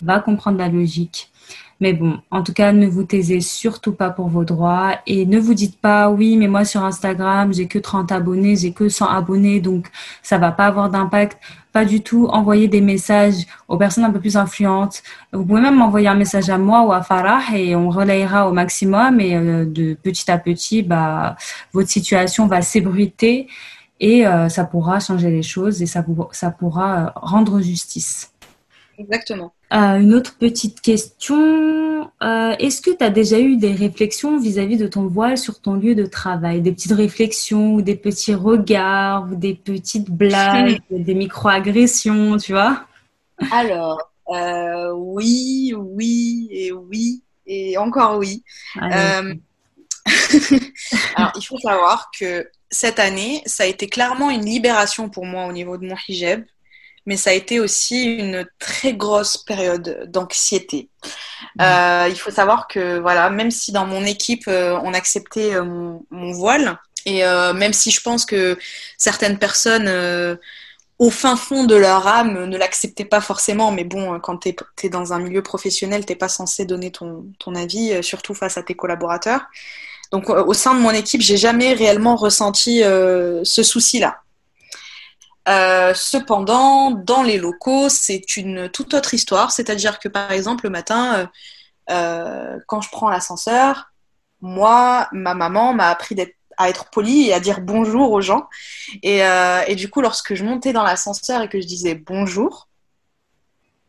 Va comprendre la logique. Mais bon, en tout cas, ne vous taisez surtout pas pour vos droits et ne vous dites pas oui, mais moi sur Instagram, j'ai que 30 abonnés, j'ai que 100 abonnés, donc ça va pas avoir d'impact. Pas du tout. Envoyez des messages aux personnes un peu plus influentes. Vous pouvez même m'envoyer un message à moi ou à Farah et on relayera au maximum et euh, de petit à petit, bah, votre situation va s'ébruiter et euh, ça pourra changer les choses et ça, ça pourra euh, rendre justice. Exactement. Euh, une autre petite question. Euh, est-ce que tu as déjà eu des réflexions vis-à-vis de ton voile sur ton lieu de travail? Des petites réflexions ou des petits regards ou des petites blagues, des micro-agressions, tu vois? Alors, euh, oui, oui et oui et encore oui. Alors, il faut savoir que cette année, ça a été clairement une libération pour moi au niveau de mon hijab, mais ça a été aussi une très grosse période d'anxiété. Mmh. Euh, il faut savoir que, voilà, même si dans mon équipe, euh, on acceptait euh, mon, mon, voile, et même si je pense que certaines personnes au fin fond de leur âme ne l'acceptaient pas forcément, mais bon, quand tu es, dans un milieu professionnel, t'es pas censé donner ton, ton, avis, surtout face à tes collaborateurs. Donc au sein de mon équipe, j'ai jamais réellement ressenti ce souci-là. Euh, cependant, dans les locaux, c'est une toute autre histoire. C'est-à-dire que, par exemple, le matin, euh, euh, quand je prends l'ascenseur, moi, ma maman m'a appris à être polie et à dire bonjour aux gens. Et, du coup, lorsque je montais dans l'ascenseur et que je disais bonjour,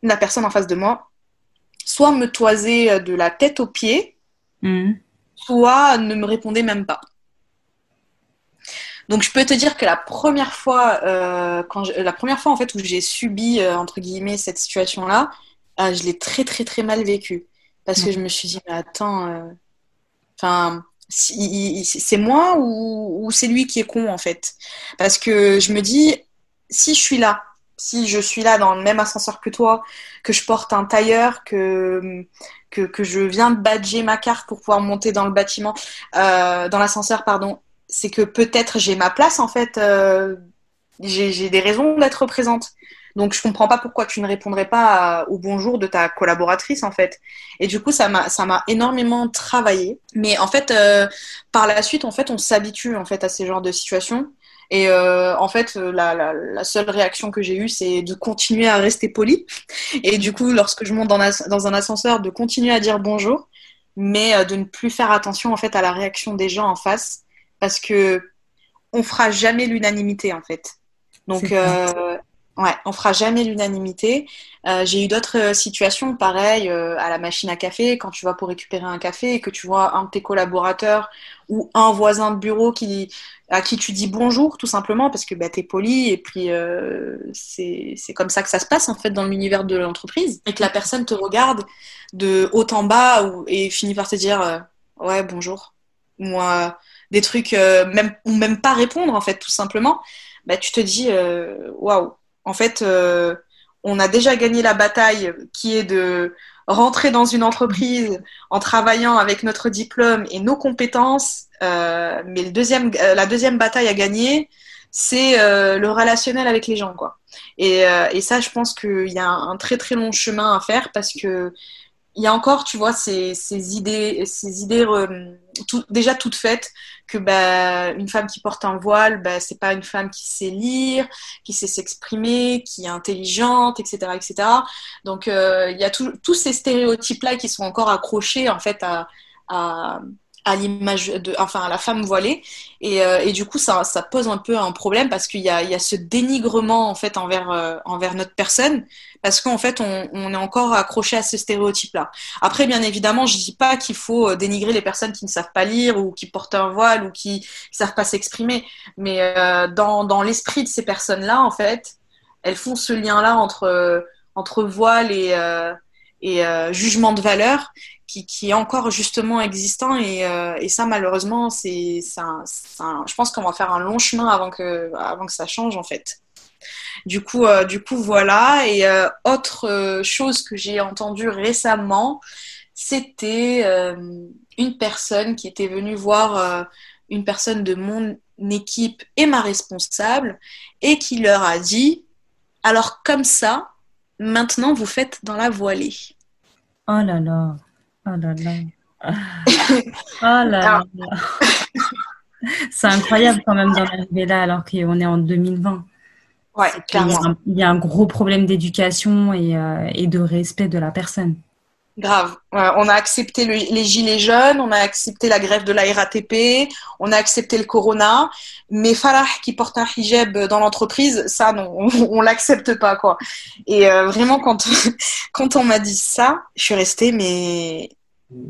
la personne en face de moi, soit me toisait de la tête aux pieds, mmh. soit ne me répondait même pas. Donc je peux te dire que la première fois, euh, quand la première fois en fait où j'ai subi euh, entre guillemets cette situation-là, euh, je l'ai très très très mal vécu. Parce que je me suis dit mais attends, enfin c'est moi ou, c'est lui qui est con en fait? Parce que je me dis si je suis là si je suis là dans le même ascenseur que toi, que je porte un tailleur, que, que, que je viens de badger ma carte pour pouvoir monter dans le bâtiment, dans l'ascenseur, pardon, c'est que peut-être j'ai ma place en fait. Euh, j'ai des raisons d'être présente. Donc je comprends pas pourquoi tu ne répondrais pas au bonjour de ta collaboratrice en fait. Et du coup ça m'a ça m'a énormément travaillé. Mais en fait euh, par la suite en fait on s'habitue en fait à ces genres de situations. Et euh, en fait, la, la, la, seule réaction que j'ai eue, c'est de continuer à rester poli. Et du coup, lorsque je monte dans, dans, un ascenseur, de continuer à dire bonjour, mais de ne plus faire attention en fait à la réaction des gens en face parce que on fera jamais l'unanimité en fait. Donc euh, ouais, on fera jamais l'unanimité. Euh, j'ai eu d'autres euh, situations pareilles à la machine à café quand tu vas pour récupérer un café et que tu vois un de tes collaborateurs ou un voisin de bureau qui à qui tu dis bonjour tout simplement parce que bah, tu es poli et puis c'est comme ça que ça se passe en fait dans l'univers de l'entreprise et que la personne te regarde de haut en bas ou, et finit par te dire ouais bonjour moi des trucs, euh, même, ou même pas répondre, en fait, tout simplement, bah, tu te dis, euh, waouh, en fait, euh, on a déjà gagné la bataille qui est de rentrer dans une entreprise en travaillant avec notre diplôme et nos compétences, mais le deuxième, la deuxième bataille à gagner, c'est le relationnel avec les gens, quoi. Et, et ça, je pense qu'il y a un, très très long chemin à faire parce que il y a encore, tu vois, ces, idées, ces idées tout, déjà toutes faites que bah, une femme qui porte un voile, bah, c'est pas une femme qui sait lire, qui sait s'exprimer, qui est intelligente, etc., etc. Donc euh, il y a tous ces stéréotypes-là qui sont encore accrochés en fait à à l'image de, enfin la femme voilée. Et, euh, et du coup ça, ça, pose un peu un problème parce qu'il y y a ce dénigrement en fait envers euh, envers notre personne parce qu'en fait on, est encore accroché à ce stéréotype là après bien évidemment je dis pas qu'il faut euh, dénigrer les personnes qui ne savent pas lire ou qui portent un voile ou qui, qui savent pas s'exprimer. Mais dans, dans l'esprit de ces personnes là en fait elles font ce lien là entre entre voile et et jugement de valeur qui, est encore justement existant et, euh, ça malheureusement c'est je pense qu'on va faire un long chemin avant que avant que ça change en fait. Du coup euh, du coup voilà. Et euh, autre chose que j'ai entendue récemment c'était une personne qui était venue voir une personne de mon équipe et ma responsable et qui leur a dit alors comme ça maintenant vous faites dans la voilée oh là là Oh là là. Oh là C'est incroyable quand même d'en arriver là alors qu'on est en 2020. Ouais, clairement. Il y, a un, gros problème d'éducation et, euh, et, de respect de la personne. Grave. on a accepté les gilets jaunes, on a accepté la grève de la RATP, on a accepté le corona, mais Farah qui porte un hijab dans l'entreprise, ça non, on, l'accepte pas quoi. Et euh, vraiment quand quand on m'a dit ça, je suis restée mais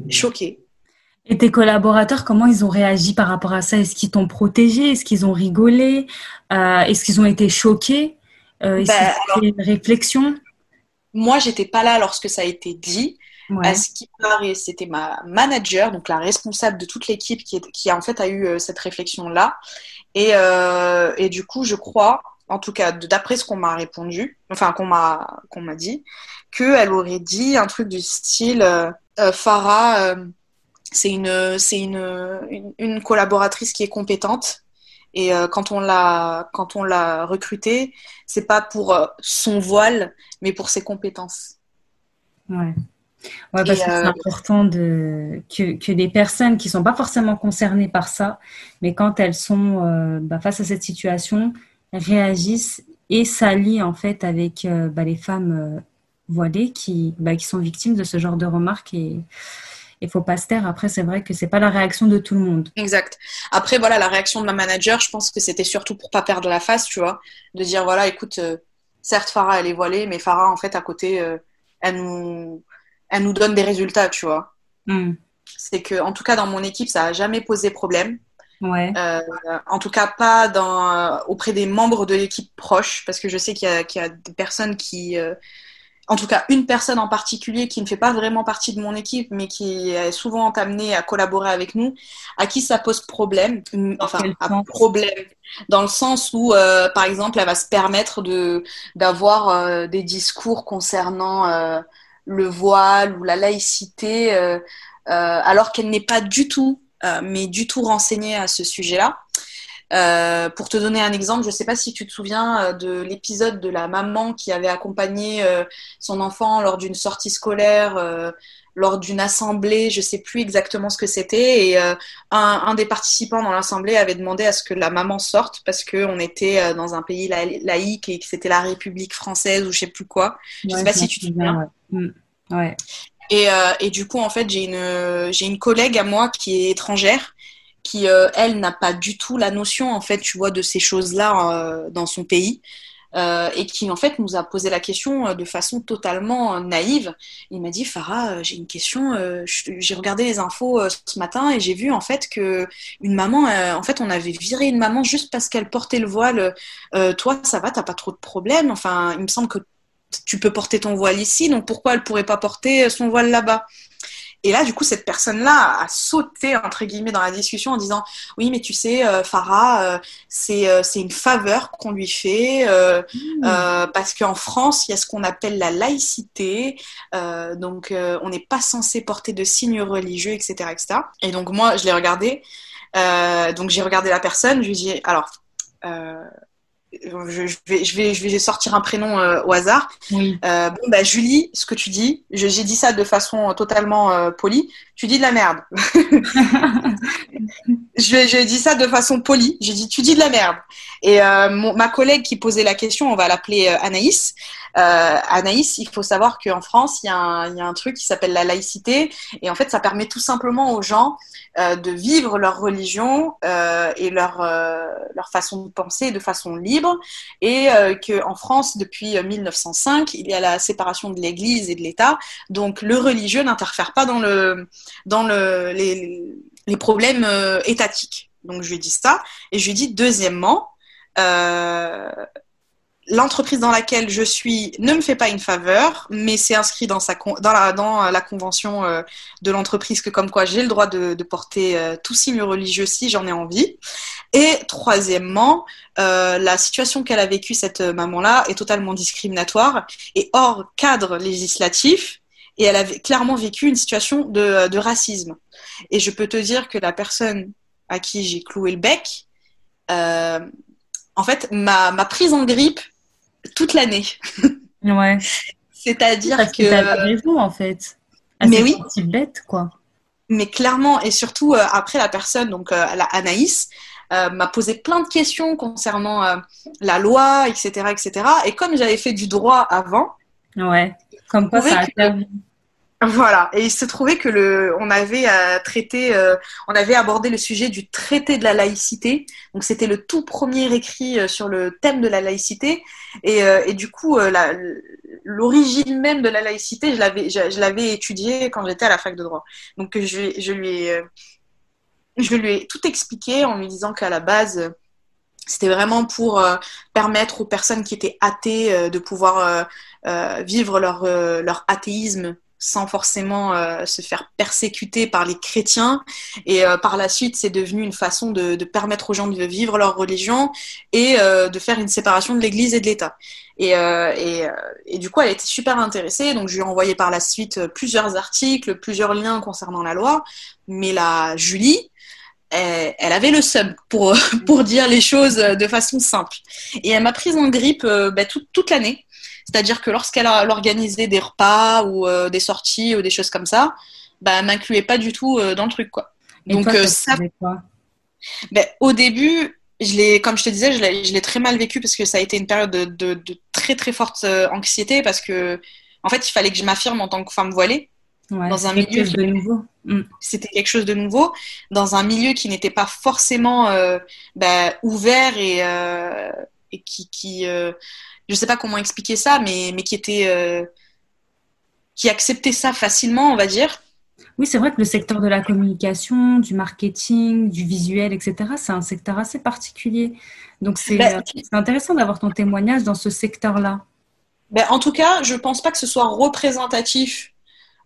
choquée. Et tes collaborateurs, comment ils ont réagi par rapport à ça? Est-ce qu'ils t'ont protégé? Est-ce qu'ils ont rigolé? Euh, Est-ce qu'ils ont été choqués? Euh, Est-ce bah, une réflexion? Moi, j'étais pas là lorsque ça a été dit, À ce qui paraît, c'était ma manager, donc la responsable de toute l'équipe qui, qui en fait a eu cette réflexion-là. Et, et du coup, je crois, en tout cas d'après ce qu'on m'a répondu, enfin qu'on m'a qu'on m'a dit, qu'elle aurait dit un truc du style euh, euh, Farah, euh, c'est une c'est une, une, collaboratrice qui est compétente et quand on l'a quand on l'a recrutée, c'est pas pour son voile, mais pour ses compétences. Ouais. Ouais, parce que c'est important de, que, que des personnes qui sont pas forcément concernées par ça, mais quand elles sont bah, face à cette situation, réagissent et s'allient en fait avec euh, bah, les femmes euh, voilées qui, bah, qui sont victimes de ce genre de remarques et il faut pas se taire. Après, c'est vrai que c'est pas la réaction de tout le monde. Exact. Après, voilà, la réaction de ma manager, je pense que c'était surtout pour pas perdre la face, tu vois, de dire voilà, écoute, euh, certes Farah elle est voilée, mais Farah en fait à côté, elle nous, elle nous donne des résultats, tu vois. Hmm. C'est que, en tout cas, dans mon équipe, ça a jamais posé problème. Ouais. Euh, en tout cas, pas dans, euh, auprès des membres de l'équipe proche, parce que je sais qu'il y, y, a des personnes qui. Euh, en tout cas, une personne en particulier qui ne fait pas vraiment partie de mon équipe, mais qui est souvent amenée à collaborer avec nous, à qui ça pose problème. Enfin, un problème. Dans le sens où, euh, par exemple, elle va se permettre de d'avoir des discours concernant le voile ou la laïcité, alors qu'elle n'est pas du tout euh, mais du tout renseigné à ce sujet-là. Euh, pour te donner un exemple, je ne sais pas si tu te souviens euh, de l'épisode de la maman qui avait accompagné son enfant lors d'une sortie scolaire, lors d'une assemblée, je ne sais plus exactement ce que c'était, et un, des participants dans l'assemblée avait demandé à ce que la maman sorte parce qu'on était dans un pays laïque et que c'était la République française ou je ne sais plus quoi. Je ne sais pas si tu te souviens. Ouais. Et, euh, et, du coup, en fait, j'ai une, j'ai une collègue à moi qui est étrangère, qui, euh, elle, n'a pas du tout la notion, en fait, tu vois, de ces choses-là euh, dans son pays. Euh, et qui, en fait, nous a posé la question de façon totalement naïve. Il m'a dit, Farah, j'ai une question. j'ai regardé les infos ce matin et j'ai vu, en fait, que une maman, en fait, on avait viré une maman juste parce qu'elle portait le voile. toi, ça va, t'as pas trop de problèmes? Enfin, il me semble que tu peux porter ton voile ici, donc pourquoi elle pourrait pas porter son voile là-bas? Et là, du coup, cette personne-là a sauté, entre guillemets, dans la discussion en disant Oui, mais tu sais, euh, Farah, euh, euh, c'est une faveur qu'on lui fait mmh. parce qu'en France, il y a ce qu'on appelle la laïcité. donc, on n'est pas censé porter de signes religieux, etc. etc. Et donc, moi, je l'ai regardé. donc, j'ai regardé la personne. Je lui ai dit Alors, je, vais, je, vais, je vais sortir un prénom euh, au hasard. Oui. Euh, bon, bah, Julie, ce que tu dis, j'ai dit ça de façon totalement euh, polie. Tu dis de la merde. J'ai dit ça de façon polie. J'ai dit, tu dis de la merde. Et ma collègue qui posait la question, on va l'appeler Anaïs. Anaïs, il faut savoir qu'en France, il y, a un, truc qui s'appelle la laïcité. Et en fait, ça permet tout simplement aux gens euh, de vivre leur religion euh, et leur, euh, façon de penser de façon libre. Et qu'en France, depuis 1905, il y a la séparation de l'Église et de l'État. Donc le religieux n'interfère pas dans, le, dans le, les, problèmes étatiques. Donc je lui dit ça. Et je lui dit, deuxièmement, l'entreprise dans laquelle je suis ne me fait pas une faveur, mais c'est inscrit dans, dans, la, convention euh, de l'entreprise que comme quoi j'ai le droit de, porter euh, tout signe religieux si j'en ai envie. Et troisièmement, euh, la situation qu'elle a vécue, cette maman-là, est totalement discriminatoire et hors cadre législatif. Et elle a clairement vécu une situation de racisme. Et je peux te dire que la personne à qui j'ai cloué le bec, en fait, m'a prise en grippe toute l'année. Ouais. C'est-à-dire que. T'as raison, en fait. mais oui. bête, quoi. Mais clairement, et surtout euh, après la personne, donc euh, la Anaïs, euh, m'a posé plein de questions concernant la loi, etc., etc. Et comme j'avais fait du droit avant. Ouais. Comme quoi ça a servi. Voilà, et il se trouvait que le, on avait euh, euh, on avait abordé le sujet du traité de la laïcité. Donc c'était le tout premier écrit euh, sur le thème de la laïcité, et, du coup l'origine même de la laïcité, je l'avais, je, l'avais étudié quand j'étais à la fac de droit. Donc je, je lui ai, je lui ai tout expliqué en lui disant qu'à la base c'était vraiment pour permettre aux personnes qui étaient athées de pouvoir vivre leur, leur athéisme sans forcément euh, se faire persécuter par les chrétiens. Et euh, par la suite, c'est devenu une façon de, permettre aux gens de vivre leur religion et euh, de faire une séparation de l'Église et de l'État. Et, du coup, elle était super intéressée. Donc, je lui ai envoyé par la suite plusieurs articles, plusieurs liens concernant la loi. Mais la Julie, elle, avait le seum pour, dire les choses de façon simple. Et elle m'a prise en grippe bah, toute l'année. C'est-à-dire que lorsqu'elle organisait des repas ou euh, des sorties ou des choses comme ça, bah, elle m'incluait pas du tout euh, dans le truc. Quoi. Donc, euh, ça. Ben, au début, je comme je te disais, je l'ai très mal vécu parce que ça a été une période de, très très forte anxiété parce que, en fait, il fallait que je m'affirme en tant que femme voilée. dans un milieu de nouveau. Mm. C'était quelque chose de nouveau dans un milieu qui n'était pas forcément ben, ouvert et, et qui, qui je sais pas comment expliquer ça, mais, mais qui était, euh, qui acceptait ça facilement, on va dire. Oui, c'est vrai que le secteur de la communication, du marketing, du visuel, etc., c'est un secteur assez particulier. Donc, c'est ben, euh, intéressant d'avoir ton témoignage dans ce secteur-là. Ben, en tout cas, je ne pense pas que ce soit représentatif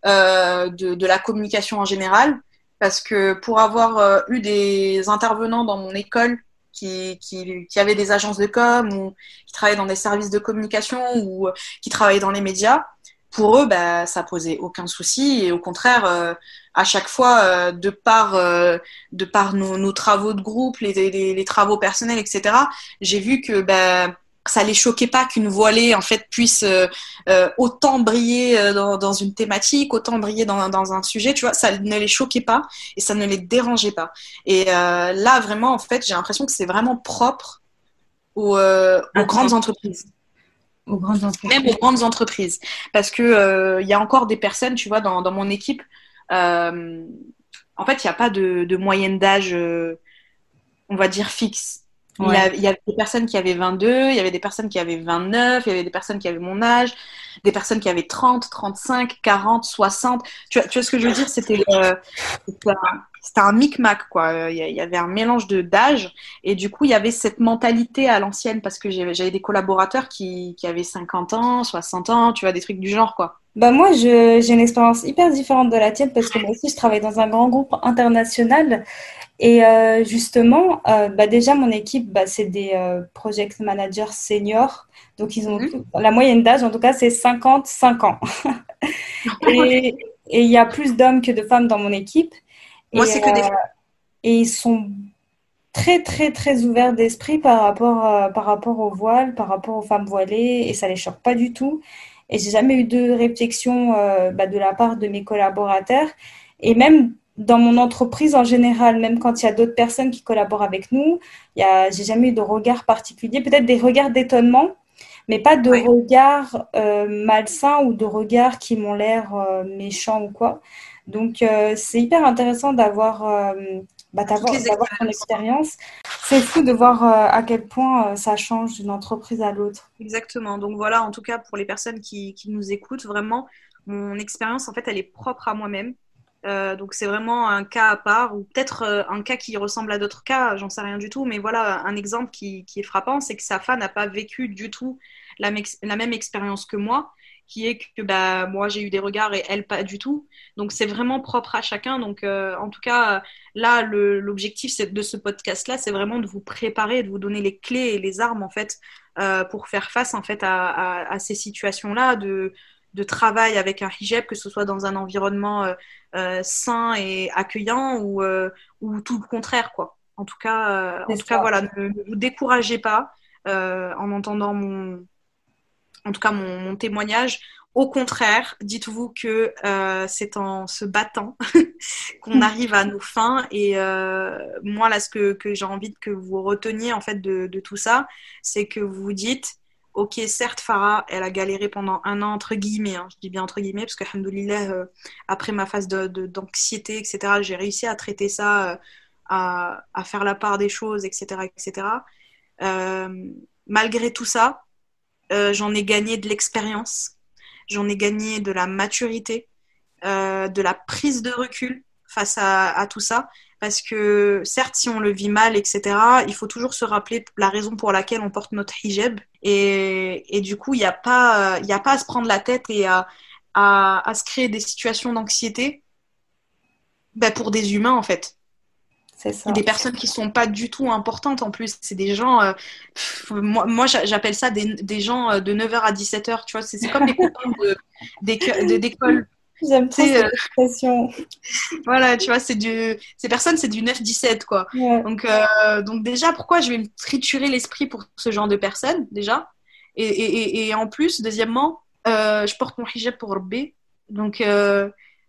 euh, de, de, la communication en général, parce que pour avoir eu des intervenants dans mon école qui, qui, avaient des agences de com ou qui travaillaient dans des services de communication ou euh, qui travaillaient dans les médias, pour eux, bah, ça posait aucun souci. Et au contraire, euh, à chaque fois, euh, de par, de par nos, travaux de groupe, les travaux personnels, etc., j'ai vu que bah, ça les choquait pas qu'une voilée en fait puisse euh, euh, autant briller euh, dans, dans, une thématique, autant briller dans, dans, un sujet, tu vois, ça ne les choquait pas et ça ne les dérangeait pas. Et là vraiment en fait, j'ai l'impression que c'est vraiment propre aux, aux grandes entreprises. Aux grandes entreprises. Même aux grandes entreprises, parce que il y a encore des personnes, tu vois, dans, dans mon équipe. en fait, il n'y a pas de, de moyenne d'âge, on va dire fixe il, y avait des personnes qui avaient 22, il y avait des personnes qui avaient 29, il y avait des personnes qui avaient mon âge, des personnes qui avaient 30, 35, 40, 60. Tu vois, tu vois ce que je veux dire? C'était euh, c'était un micmac, quoi. Il y avait un mélange d'âge et du coup, il y avait cette mentalité à l'ancienne parce que j'avais des collaborateurs qui, qui avaient 50 ans, 60 ans, tu vois, des trucs du genre, quoi. Bah moi, j'ai une expérience hyper différente de la tienne parce que moi aussi, je travaille dans un grand groupe international et euh, justement, euh, bah déjà, mon équipe, bah, c'est des euh, project managers seniors. Donc, ils ont mhm. la moyenne d'âge, en tout cas, c'est 55 ans. et il y a plus d'hommes que de femmes dans mon équipe. Moi, c'est que des Et ils sont très, très, très ouverts d'esprit par rapport, par rapport au voile, par rapport aux femmes voilées. Et ça les choque pas du tout. Et j'ai jamais eu de réflexion bah, de la part de mes collaborateurs. Et même dans mon entreprise en général, même quand il y a d'autres personnes qui collaborent avec nous, j'ai jamais eu de regard particulier, peut-être des regards d'étonnement, mais pas de regard euh, malsains ou de regards qui m'ont l'air euh, méchants ou quoi. Donc euh, c'est hyper intéressant d'avoir euh, bah, d'avoir ton expérience. C'est fou de voir à quel point ça change d'une entreprise à l'autre. Exactement. Donc voilà, en tout cas pour les personnes qui, qui nous écoutent, vraiment, mon expérience en fait elle est propre à moi-même. Euh, donc c'est vraiment un cas à part ou peut-être euh, un cas qui ressemble à d'autres cas, j'en sais rien du tout. Mais voilà, un exemple qui, est frappant, c'est que Safa n'a pas vécu du tout la, même expérience que moi, qui est que bah, moi j'ai eu des regards et elle pas du tout. Donc c'est vraiment propre à chacun. Donc euh, en tout cas, là, l'objectif de ce podcast-là, c'est vraiment de vous préparer, de vous donner les clés et les armes en fait pour faire face en fait à ces situations-là, de travail avec un hijab, que ce soit dans un environnement euh, euh, sain et accueillant ou, euh, ou tout le contraire, quoi. En tout cas, en tout cas voilà, ne, vous découragez pas en entendant mon, en tout cas mon, témoignage. Au contraire, dites-vous que c'est en se battant qu'on mm. arrive à nos fins. Et moi, là, ce que, que j'ai envie que vous reteniez en fait de, de tout ça, c'est que vous vous dites ok, certes, Farah, elle a galéré pendant un an, entre guillemets, hein, je dis bien entre guillemets, parce que, alhamdoulilah, euh, après ma phase d'anxiété, etc., j'ai réussi à traiter ça, euh, à, faire la part des choses, etc., etc. Euh, malgré tout ça, j'en ai gagné de l'expérience, j'en ai gagné de la maturité, de la prise de recul face à tout ça parce que certes, si on le vit mal, etc., il faut toujours se rappeler la raison pour laquelle on porte notre hijab. Et, et du coup, il n'y a, pas, a pas à se prendre la tête et à, à, à se créer des situations d'anxiété bah, pour des humains en fait. C'est ça. Des personnes qui sont pas du tout importantes en plus. C'est des gens, euh, moi, moi j'appelle ça des, des, gens euh, de 9h à 17h, tu vois. C'est comme des copains d'école. J'aime cette euh, expression. voilà, tu vois, c'est du, ces personnes, c'est du 9-17, quoi. Donc, euh, donc déjà, pourquoi je vais me triturer l'esprit pour ce genre de personnes, déjà? Et, et, et, en plus, deuxièmement, euh, je porte mon hijab pour B. Donc,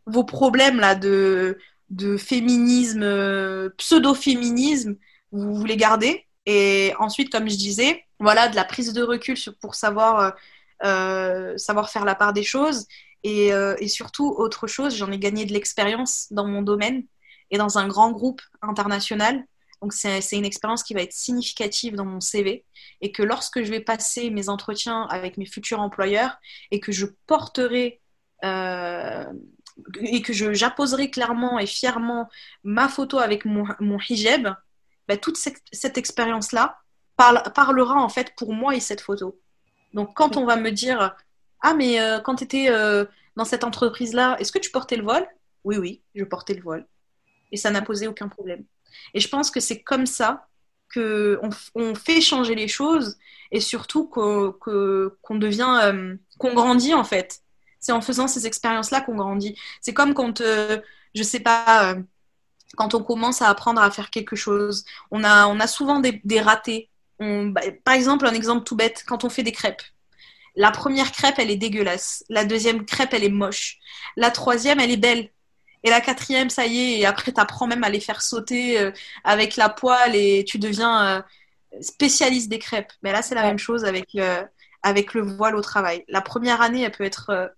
vos problèmes, là, de, de féminisme, pseudo-féminisme, vous, vous les gardez. Et ensuite, comme je disais, voilà, de la prise de recul pour savoir, savoir faire la part des choses euh, et, surtout, autre chose, j'en ai gagné de l'expérience dans mon domaine et dans un grand groupe international. Donc, c'est une expérience qui va être significative dans mon CV et que lorsque je vais passer mes entretiens avec mes futurs employeurs et que je porterai euh, et que j'apposerai clairement et fièrement ma photo avec mon, hijab, bah, toute cette expérience-là parlera en fait pour moi et cette photo. Donc, quand on va me dire ah, mais euh, quand tu étais euh, dans cette entreprise-là, est-ce que tu portais le voile? Oui, oui, je portais le voile. Et ça n'a posé aucun problème. Et je pense que c'est comme ça qu'on on fait changer les choses et surtout qu'on devient, euh, qu'on grandit en fait. C'est en faisant ces expériences-là qu'on grandit. C'est comme quand, je sais pas, quand on commence à apprendre à faire quelque chose. On a, on a souvent des, ratés. Bah, par exemple, un exemple tout bête, quand on fait des crêpes. La première crêpe, elle est dégueulasse. La deuxième crêpe, elle est moche. La troisième, elle est belle. Et la quatrième, ça y est, et après, tu apprends même à les faire sauter euh, avec la poêle et tu deviens euh, spécialiste des crêpes. Mais là, c'est la même chose avec, euh, avec le voile au travail. La première année, elle peut être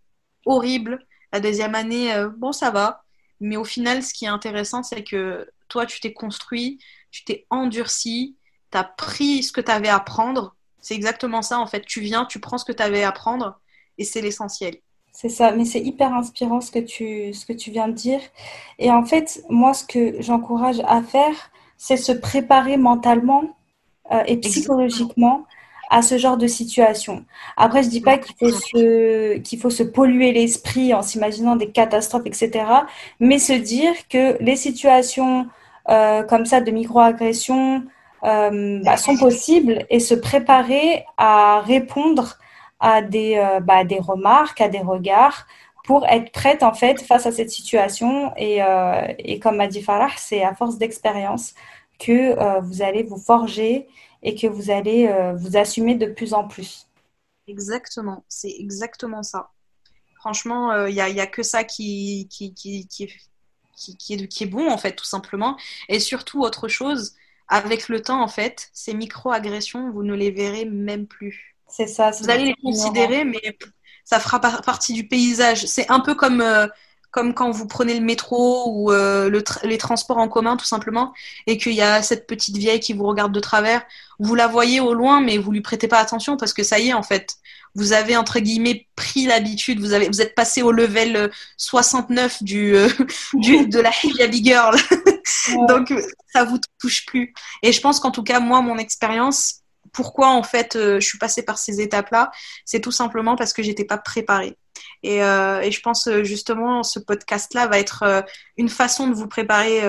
horrible. La deuxième année, bon, ça va. Mais au final, ce qui est intéressant, c'est que toi, tu t'es construit, tu t'es endurci, tu as pris ce que tu avais à prendre c'est exactement ça, en fait. Tu viens, tu prends ce que tu avais à prendre et c'est l'essentiel. C'est ça, mais c'est hyper inspirant ce que, tu, ce que tu viens de dire. Et en fait, moi, ce que j'encourage à faire, c'est se préparer mentalement euh, et psychologiquement à ce genre de situation. Après, je dis pas qu'il faut se, qu'il faut se polluer l'esprit en s'imaginant des catastrophes, etc. Mais se dire que les situations euh, comme ça de microagression, euh, bah, sont possibles et se préparer à répondre à des, euh, bah, des remarques, à des regards pour être prête en fait face à cette situation. Et, euh, et comme m'a dit Farah, c'est à force d'expérience que vous allez vous forger et que vous allez vous assumer de plus en plus. Exactement, c'est exactement ça. Franchement, il n'y a, y a, que ça qui, qui, qui, qui, qui, est, qui est bon en fait, tout simplement. Et surtout, autre chose, avec le temps, en fait, ces micro-agressions, vous ne les verrez même plus. C'est ça. Vous allez les considérer, mais ça fera partie du paysage. C'est un peu comme, euh, comme quand vous prenez le métro ou euh, le les transports en commun, tout simplement, et qu'il y a cette petite vieille qui vous regarde de travers. Vous la voyez au loin, mais vous lui prêtez pas attention parce que ça y est, en fait, vous avez entre guillemets pris l'habitude, vous avez vous êtes passé au level 69 du, euh, du de la heavy girl. Donc ça vous touche plus. Et je pense qu'en tout cas moi mon expérience pourquoi en fait euh, je suis passée par ces étapes-là, c'est tout simplement parce que j'étais pas préparée. Et, euh, je pense justement ce podcast-là va être une façon de vous préparer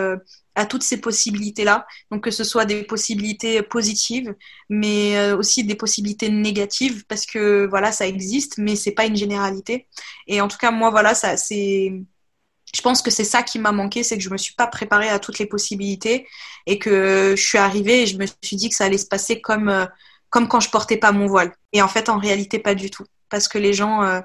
à toutes ces possibilités-là. Donc que ce soit des possibilités positives, mais euh, aussi des possibilités négatives, parce que voilà, ça existe, mais c'est pas une généralité. Et en tout cas, moi, voilà, ça, c'est, je pense que c'est ça qui m'a manqué, c'est que je me suis pas préparée à toutes les possibilités et que je suis arrivée et je me suis dit que ça allait se passer comme euh, quand je portais pas mon voile. Et en fait, en réalité, pas du tout, parce que les gens euh,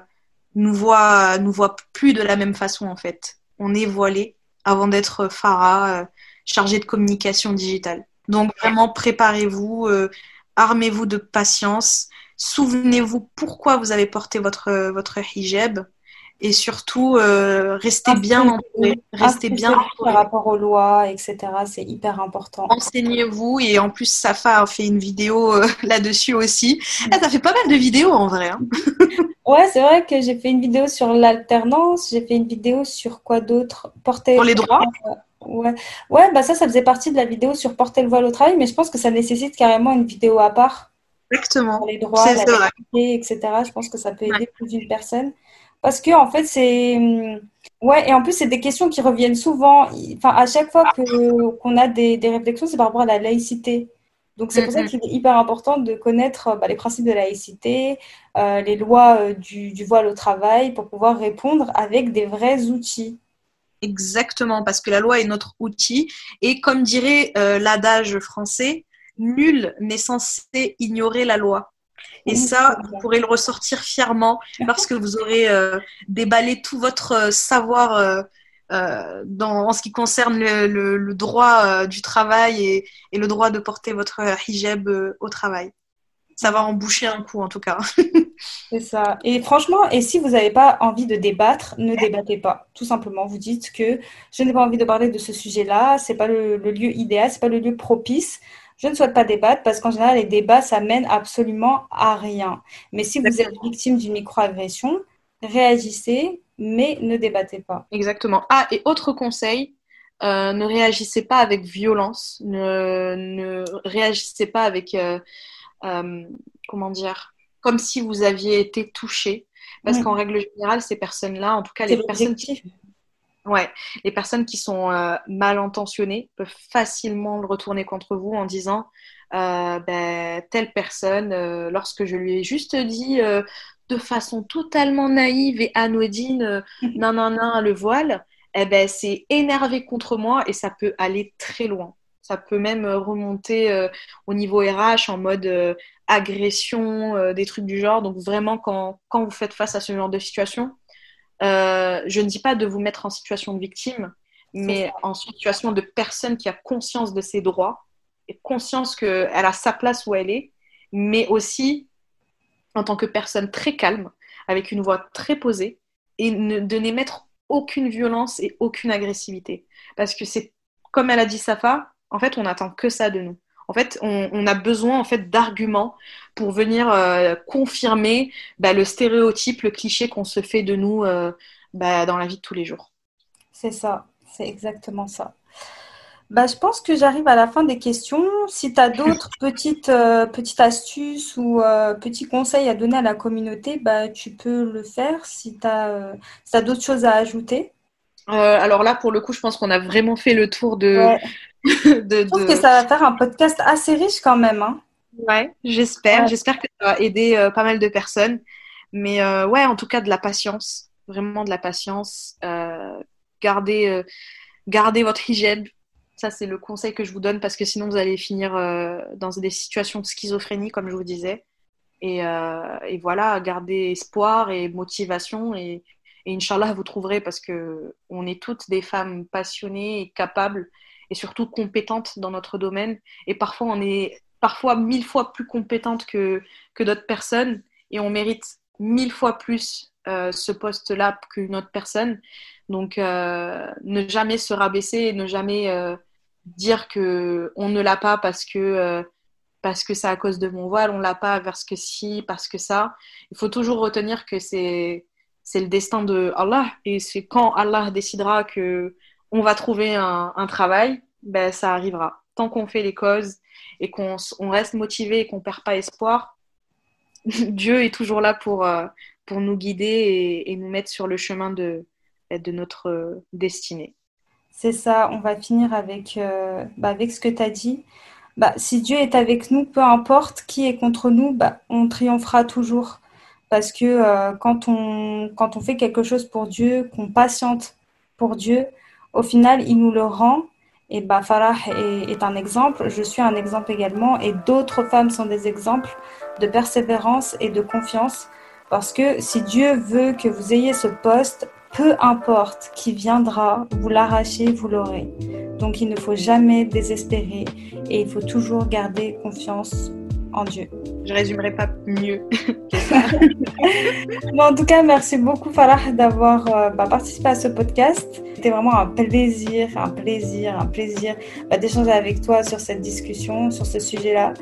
nous voient plus de la même façon en fait. On est voilé avant d'être Farah, chargé de communication digitale. Donc vraiment, préparez-vous, euh, armez-vous de patience, souvenez-vous pourquoi vous avez porté votre hijab et surtout euh, restez bien entouré, restez bien par rapport aux lois, etc. C'est hyper important. Enseignez-vous et en plus Safa a fait une vidéo euh, là-dessus aussi. Ah, ça fait pas mal de vidéos en vrai. Hein. ouais, c'est vrai que j'ai fait une vidéo sur l'alternance, j'ai fait une vidéo sur quoi d'autre? Porter pour les droits. Ouais. ouais, bah ça, ça faisait partie de la vidéo sur porter le voile au travail, mais je pense que ça nécessite carrément une vidéo à part. Exactement. Pour les droits, la etc. Je pense que ça peut aider plus d'une personne. Parce que en fait, c'est hum, ouais, et en plus c'est des questions qui reviennent souvent. Enfin, à chaque fois que qu'on a des, des réflexions, c'est par rapport à la laïcité. Donc c'est pour ça mm-hmm. qu'il est hyper important de connaître bah, les principes de laïcité, euh, les lois euh, du, du, voile au travail pour pouvoir répondre avec des vrais outils. Exactement, parce que la loi est notre outil et comme dirait euh, l'adage français, nul n'est censé ignorer la loi. Et ça, vous pourrez le ressortir fièrement lorsque vous aurez euh, déballé tout votre euh, savoir euh, dans, en ce qui concerne le, droit du travail et, et, le droit de porter votre hijab au travail. Ça va en boucher un coup, en tout cas. C'est ça. Et franchement, et si vous n'avez pas envie de débattre, ne débattez pas. Tout simplement, vous dites que je n'ai pas envie de parler de ce sujet-là, c'est pas le, le, lieu idéal, c'est pas le lieu propice. Je ne souhaite pas débattre parce qu'en général, les débats, ça mène absolument à rien. Mais si vous êtes victime d'une microagression, réagissez, mais ne débattez pas. Exactement. Ah, et autre conseil, euh, ne réagissez pas avec violence, ne, réagissez pas avec, euh, euh, comment dire, comme si vous aviez été touché. Parce qu'en règle générale, ces personnes-là, en tout cas les personnes qui Ouais, les personnes qui sont euh, mal intentionnées peuvent facilement le retourner contre vous en disant euh, ben, telle personne, euh, lorsque je lui ai juste dit de façon totalement naïve et anodine, non, non, non, le voile, eh ben, c'est énervé contre moi et ça peut aller très loin. Ça peut même remonter au niveau RH en mode agression, des trucs du genre. Donc vraiment, quand, quand vous faites face à ce genre de situation, euh, je ne dis pas de vous mettre en situation de victime, mais en situation de personne qui a conscience de ses droits et conscience qu'elle a sa place où elle est, mais aussi en tant que personne très calme, avec une voix très posée, et de n'émettre aucune violence et aucune agressivité. Parce que c'est, comme elle a dit Safa, en fait, on n'attend que ça de nous. En fait, on, a besoin en fait d'arguments pour venir euh, confirmer bah, le stéréotype, le cliché qu'on se fait de nous euh, bah, dans la vie de tous les jours. C'est ça, c'est exactement ça. Bah, je pense que j'arrive à la fin des questions. Si tu as d'autres petites, euh, petites astuces ou petits conseils à donner à la communauté, bah, tu peux le faire si tu as, d'autres choses à ajouter. alors là, pour le coup, je pense qu'on a vraiment fait le tour de, Je trouve que ça va faire un podcast assez riche quand même. Hein. Ouais, j'espère. J'espère que ça va aider euh, pas mal de personnes. Mais euh, ouais, en tout cas, de la patience. Vraiment de la patience. Euh, gardez, gardez votre hygiène. Ça, c'est le conseil que je vous donne parce que sinon, vous allez finir dans des situations de schizophrénie, comme je vous disais. Et, et voilà, gardez espoir et motivation. Et, et Inch'Allah, vous trouverez parce que on est toutes des femmes passionnées et capables et surtout compétentes dans notre domaine. Et parfois, on est parfois mille fois plus compétente que, que d'autres personnes et on mérite mille fois plus euh, ce poste-là qu'une autre personne. Donc, euh, ne jamais se rabaisser ne jamais euh, dire que on ne l'a pas parce que parce que c'est à cause de mon voile, on l'a pas parce que si, parce que ça. Il faut toujours retenir que c'est c'est le destin de Allah et c'est quand Allah décidera que on va trouver un, travail, ben, ça arrivera. Tant qu'on fait les causes et qu'on reste motivé et qu'on ne perd pas espoir, Dieu est toujours là pour, euh, pour nous guider et, nous mettre sur le chemin de, de notre euh, destinée. C'est ça, on va finir avec, euh, bah, avec ce que tu as dit. Bah, si Dieu est avec nous, peu importe qui est contre nous, bah, on triomphera toujours. Parce que quand, on, quand on fait quelque chose pour Dieu, qu'on patiente pour Dieu, au final, il nous le rend. Et bah, Farah est, un exemple, je suis un exemple également, et d'autres femmes sont des exemples de persévérance et de confiance. Parce que si Dieu veut que vous ayez ce poste, peu importe qui viendra, vous l'arrachez, vous l'aurez. Donc il ne faut jamais désespérer et il faut toujours garder confiance en Dieu. Je résumerai pas mieux en tout cas, merci beaucoup Farah d'avoir euh, bah, participé à ce podcast. C'était vraiment un plaisir, un plaisir, un plaisir bah, d'échanger avec toi sur cette discussion, sur ce sujet-là.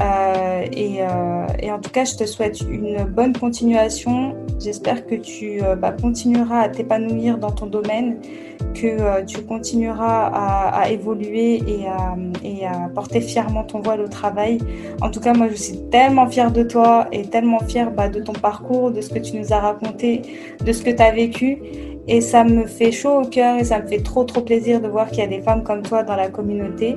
Euh, et, euh, et en tout cas, je te souhaite une bonne continuation J'espère que tu euh, bah, continueras à t'épanouir dans ton domaine, que tu continueras à, évoluer et à, et à, porter fièrement ton voile au travail. En tout cas, moi, je suis tellement fière de toi et tellement fière bah, de ton parcours, de ce que tu nous as raconté, de ce que tu as vécu. Et ça me fait chaud au cœur et ça me fait trop, trop plaisir de voir qu'il y a des femmes comme toi dans la communauté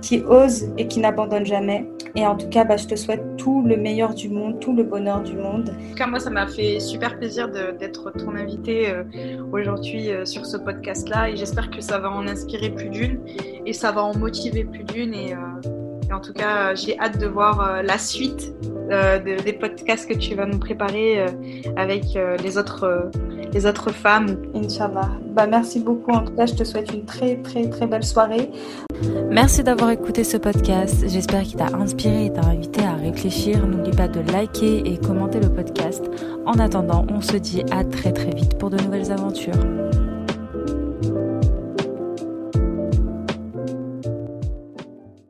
qui osent et qui n'abandonnent jamais. Et en tout cas, bah, je te souhaite tout le meilleur du monde, tout le bonheur du monde. En tout cas, moi, ça m'a fait super plaisir d'être ton invité euh, aujourd'hui euh, sur ce podcast-là. Et j'espère que ça va en inspirer plus d'une et ça va en motiver plus d'une. Euh, en tout cas, j'ai hâte de voir la suite des podcasts que tu vas nous préparer avec les autres les autres femmes. Inch'Allah. Bah, merci beaucoup. En tout cas, je te souhaite une très, très, très belle soirée. Merci d'avoir écouté ce podcast. J'espère qu'il t'a inspiré et t'a invité à réfléchir. N'oublie pas de liker et commenter le podcast. En attendant, on se dit à très très vite pour de nouvelles aventures.